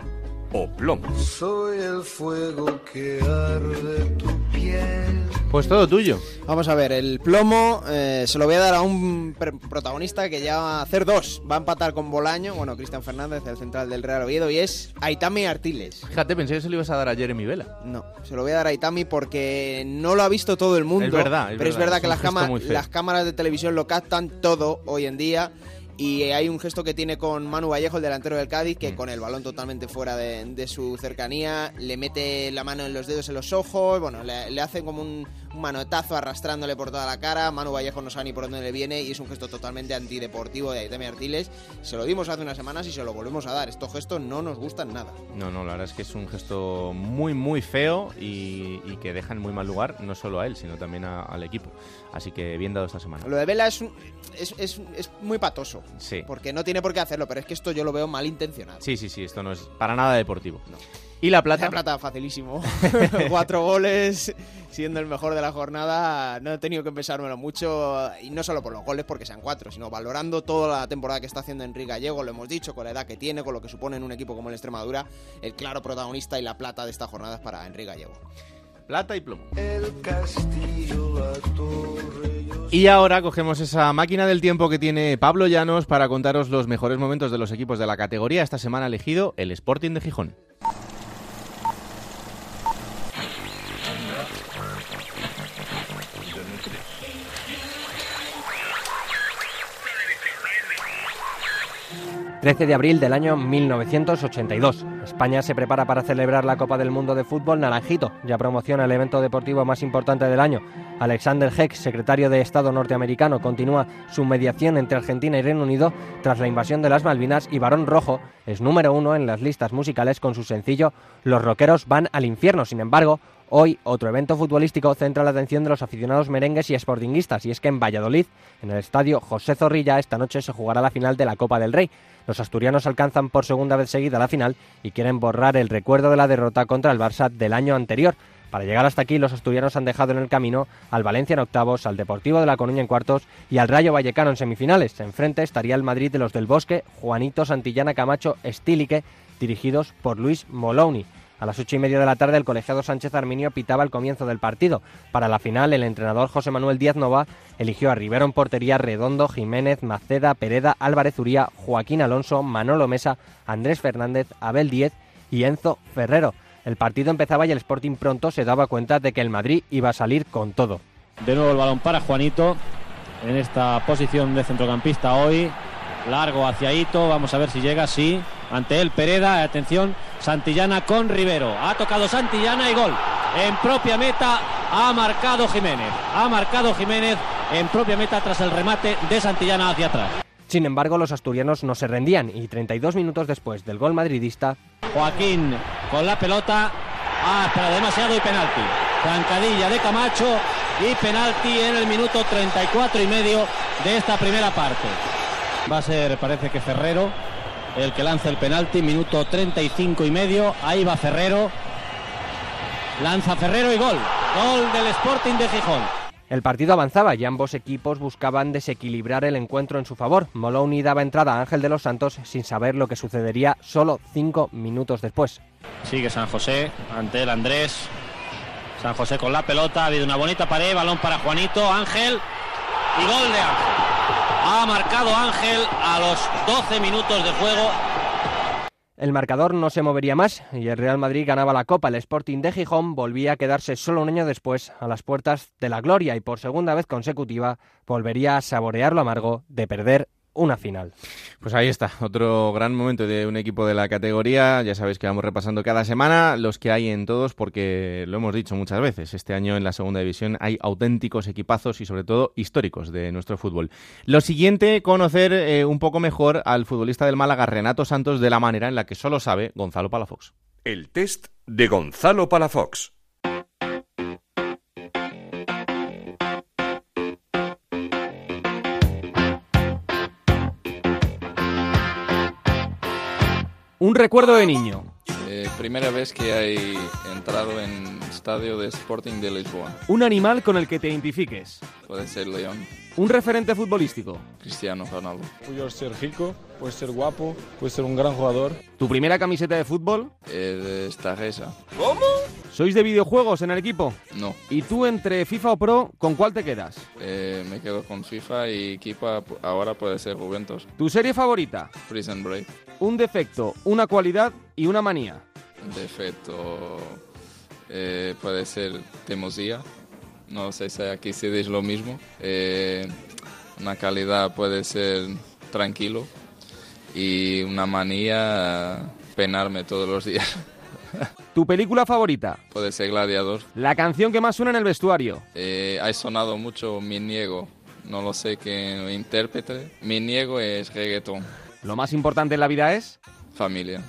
o plomo. Soy el fuego que arde tu piel. Pues todo tuyo. Vamos a ver, el plomo eh, se lo voy a dar a un protagonista que ya va a hacer dos. Va a empatar con Bolaño, bueno, Cristian Fernández, el central del Real Oviedo, y es Aitami Artiles. Fíjate, pensé que se lo ibas a dar a Jeremy Vela. No, se lo voy a dar a Aitami porque no lo ha visto todo el mundo. Es verdad, pero es verdad que las, las cámaras de televisión lo captan todo hoy en día y hay un gesto que tiene con Manu Vallejo, el delantero del Cádiz, que mm. con el balón totalmente fuera de, su cercanía, le mete la mano en los dedos en los ojos, bueno, le, hace como un, un manotazo arrastrándole por toda la cara, Manu Vallejo no sabe ni por dónde le viene y es un gesto totalmente antideportivo de Aitemi Artiles. Se lo dimos hace unas semanas y se lo volvemos a dar. Estos gestos no nos gustan nada. No, no, la verdad es que es un gesto muy, muy feo y, y que deja en muy mal lugar no solo a él, sino también a- al equipo. Así que bien dado esta semana. Lo de Vela es, un- es, es- es muy patoso, Sí. porque no tiene por qué hacerlo, pero es que esto yo lo veo malintencionado. Sí, sí, sí, esto no es para nada deportivo. ¿Y la plata? La plata, facilísimo. Cuatro goles, siendo el mejor de la jornada. No he tenido que pensármelo mucho, y no solo por los goles, porque sean cuatro, sino valorando toda la temporada que está haciendo Enrique Gallego, lo hemos dicho, con la edad que tiene, con lo que supone en un equipo como el Extremadura, el claro protagonista y la plata de esta jornada es para Enrique Gallego. Plata y plomo. El castillo torre Y ahora cogemos esa máquina del tiempo que tiene Pablo Llanos para contaros los mejores momentos de los equipos de la categoría. Esta semana ha elegido el Sporting de Gijón. 13 de abril del año 1982. España se prepara para celebrar la Copa del Mundo de Fútbol Naranjito. Ya promociona el evento deportivo más importante del año. Alexander Heck, secretario de Estado norteamericano, continúa su mediación entre Argentina y Reino Unido tras la invasión de las Malvinas y Barón Rojo es número uno en las listas musicales con su sencillo Los rockeros van al infierno. Sin embargo, Hoy, otro evento futbolístico centra la atención de los aficionados merengues y sportinguistas, y es que en Valladolid, en el estadio José Zorrilla, esta noche se jugará la final de la Copa del Rey. Los asturianos alcanzan por segunda vez seguida la final y quieren borrar el recuerdo de la derrota contra el Barça del año anterior. Para llegar hasta aquí, los asturianos han dejado en el camino al Valencia en octavos, al Deportivo de La Coruña en cuartos y al Rayo Vallecano en semifinales. Enfrente estaría el Madrid de los del Bosque, Juanito Santillana Camacho Estílique, dirigidos por Luis Moloney. A las ocho y media de la tarde, el colegiado Sánchez Arminio pitaba el comienzo del partido. Para la final, el entrenador José Manuel Díaz Nova eligió a Rivero en portería, Redondo, Jiménez, Maceda, Pereda, Álvarez Uría, Joaquín Alonso, Manolo Mesa, Andrés Fernández, Abel Díez y Enzo Ferrero. El partido empezaba y el Sporting pronto se daba cuenta de que el Madrid iba a salir con todo. De nuevo el balón para Juanito en esta posición de centrocampista hoy. Largo hacia Ito, vamos a ver si llega, sí. Ante él Pereda, atención, Santillana con Rivero. Ha tocado Santillana y gol. En propia meta ha marcado Jiménez. Ha marcado Jiménez en propia meta tras el remate de Santillana hacia atrás. Sin embargo, los asturianos no se rendían y 32 minutos después del gol madridista, Joaquín con la pelota. Ah, espera demasiado y penalti. Zancadilla de Camacho y penalti en el minuto 34 y medio de esta primera parte. Va a ser, parece que Ferrero, el que lanza el penalti, minuto 35 y medio. Ahí va Ferrero. Lanza Ferrero y gol. Gol del Sporting de Gijón. El partido avanzaba y ambos equipos buscaban desequilibrar el encuentro en su favor. Moloney daba entrada a Ángel de los Santos sin saber lo que sucedería solo cinco minutos después. Sigue San José, ante el Andrés. San José con la pelota, ha habido una bonita pared, balón para Juanito, Ángel y gol de Ángel. Ha marcado Ángel a los 12 minutos de juego. El marcador no se movería más y el Real Madrid ganaba la Copa. El Sporting de Gijón volvía a quedarse solo un año después a las puertas de la gloria y por segunda vez consecutiva volvería a saborear lo amargo de perder una final. Pues ahí está, otro gran momento de un equipo de la categoría. Ya sabéis que vamos repasando cada semana los que hay en todos, porque lo hemos dicho muchas veces. Este año en la segunda división hay auténticos equipazos y sobre todo históricos de nuestro fútbol. Lo siguiente, conocer eh, un poco mejor al futbolista del Málaga, Renato Santos, de la manera en la que solo sabe Gonzalo Palafox. El test de Gonzalo Palafox. Un recuerdo de niño. Eh, primera vez que he entrado en estadio de Sporting de Lisboa. Un animal con el que te identifiques. Puede ser León. Un referente futbolístico. Cristiano Ronaldo. Puede ser rico, puede ser guapo, puede ser un gran jugador. ¿Tu primera camiseta de fútbol? Eh, esta reza. ¿Cómo? ¿Sois de videojuegos en el equipo? No. ¿Y tú entre FIFA o Pro, con cuál te quedas? Eh, me quedo con FIFA y equipa ahora puede ser Juventus. ¿Tu serie favorita? Prison Break. Un defecto, una cualidad y una manía. Defecto eh, puede ser teimosia. No sé si aquí se dice lo mismo. Eh, una calidad puede ser tranquilo y una manía penarme todos los días. ¿Tu película favorita? Puede ser Gladiador. ¿La canción que más suena en el vestuario? Eh, ha sonado mucho Mi Niego. No lo sé qué intérprete. Mi Niego es reggaetón. ¿Lo más importante en la vida es? Familia.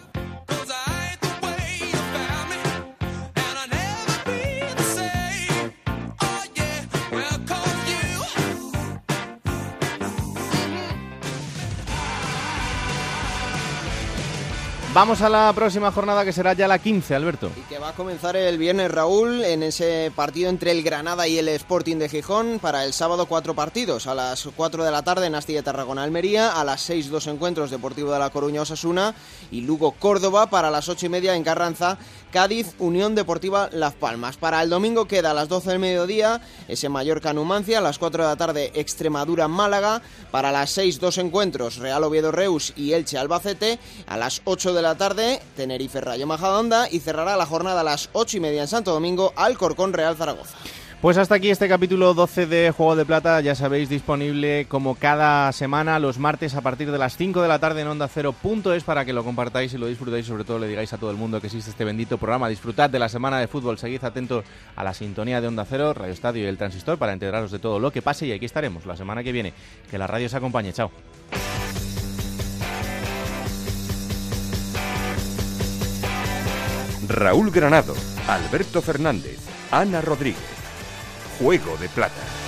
Vamos a la próxima jornada que será ya la 15, Alberto. Y que va a comenzar el viernes, Raúl, en ese partido entre el Granada y el Sporting de Gijón. Para el sábado, cuatro partidos. A las 4 de la tarde en Astilla Tarragona Almería. A las 6, dos encuentros Deportivo de La Coruña Osasuna. Y Lugo Córdoba. Para las 8 y media en Carranza, Cádiz Unión Deportiva Las Palmas. Para el domingo queda a las 12 del mediodía ese Mallorca Numancia. A las 4 de la tarde Extremadura Málaga. Para las 6, dos encuentros Real Oviedo Reus y Elche Albacete. A las 8 de la tarde, Tenerife Rayo Majadahonda y cerrará la jornada a las 8 y media en Santo Domingo, Alcorcón Real Zaragoza. Pues hasta aquí este capítulo 12 de Juego de Plata, ya sabéis, disponible como cada semana los martes a partir de las 5 de la tarde en Onda Cero. es para que lo compartáis y lo disfrutéis, sobre todo le digáis a todo el mundo que existe este bendito programa. Disfrutad de la semana de fútbol, seguid atentos a la sintonía de Onda Cero, Radio Estadio y el Transistor para enteraros de todo lo que pase y aquí estaremos la semana que viene. Que la radio os acompañe, chao. Raúl Granado, Alberto Fernández, Ana Rodríguez. Juego de Plata.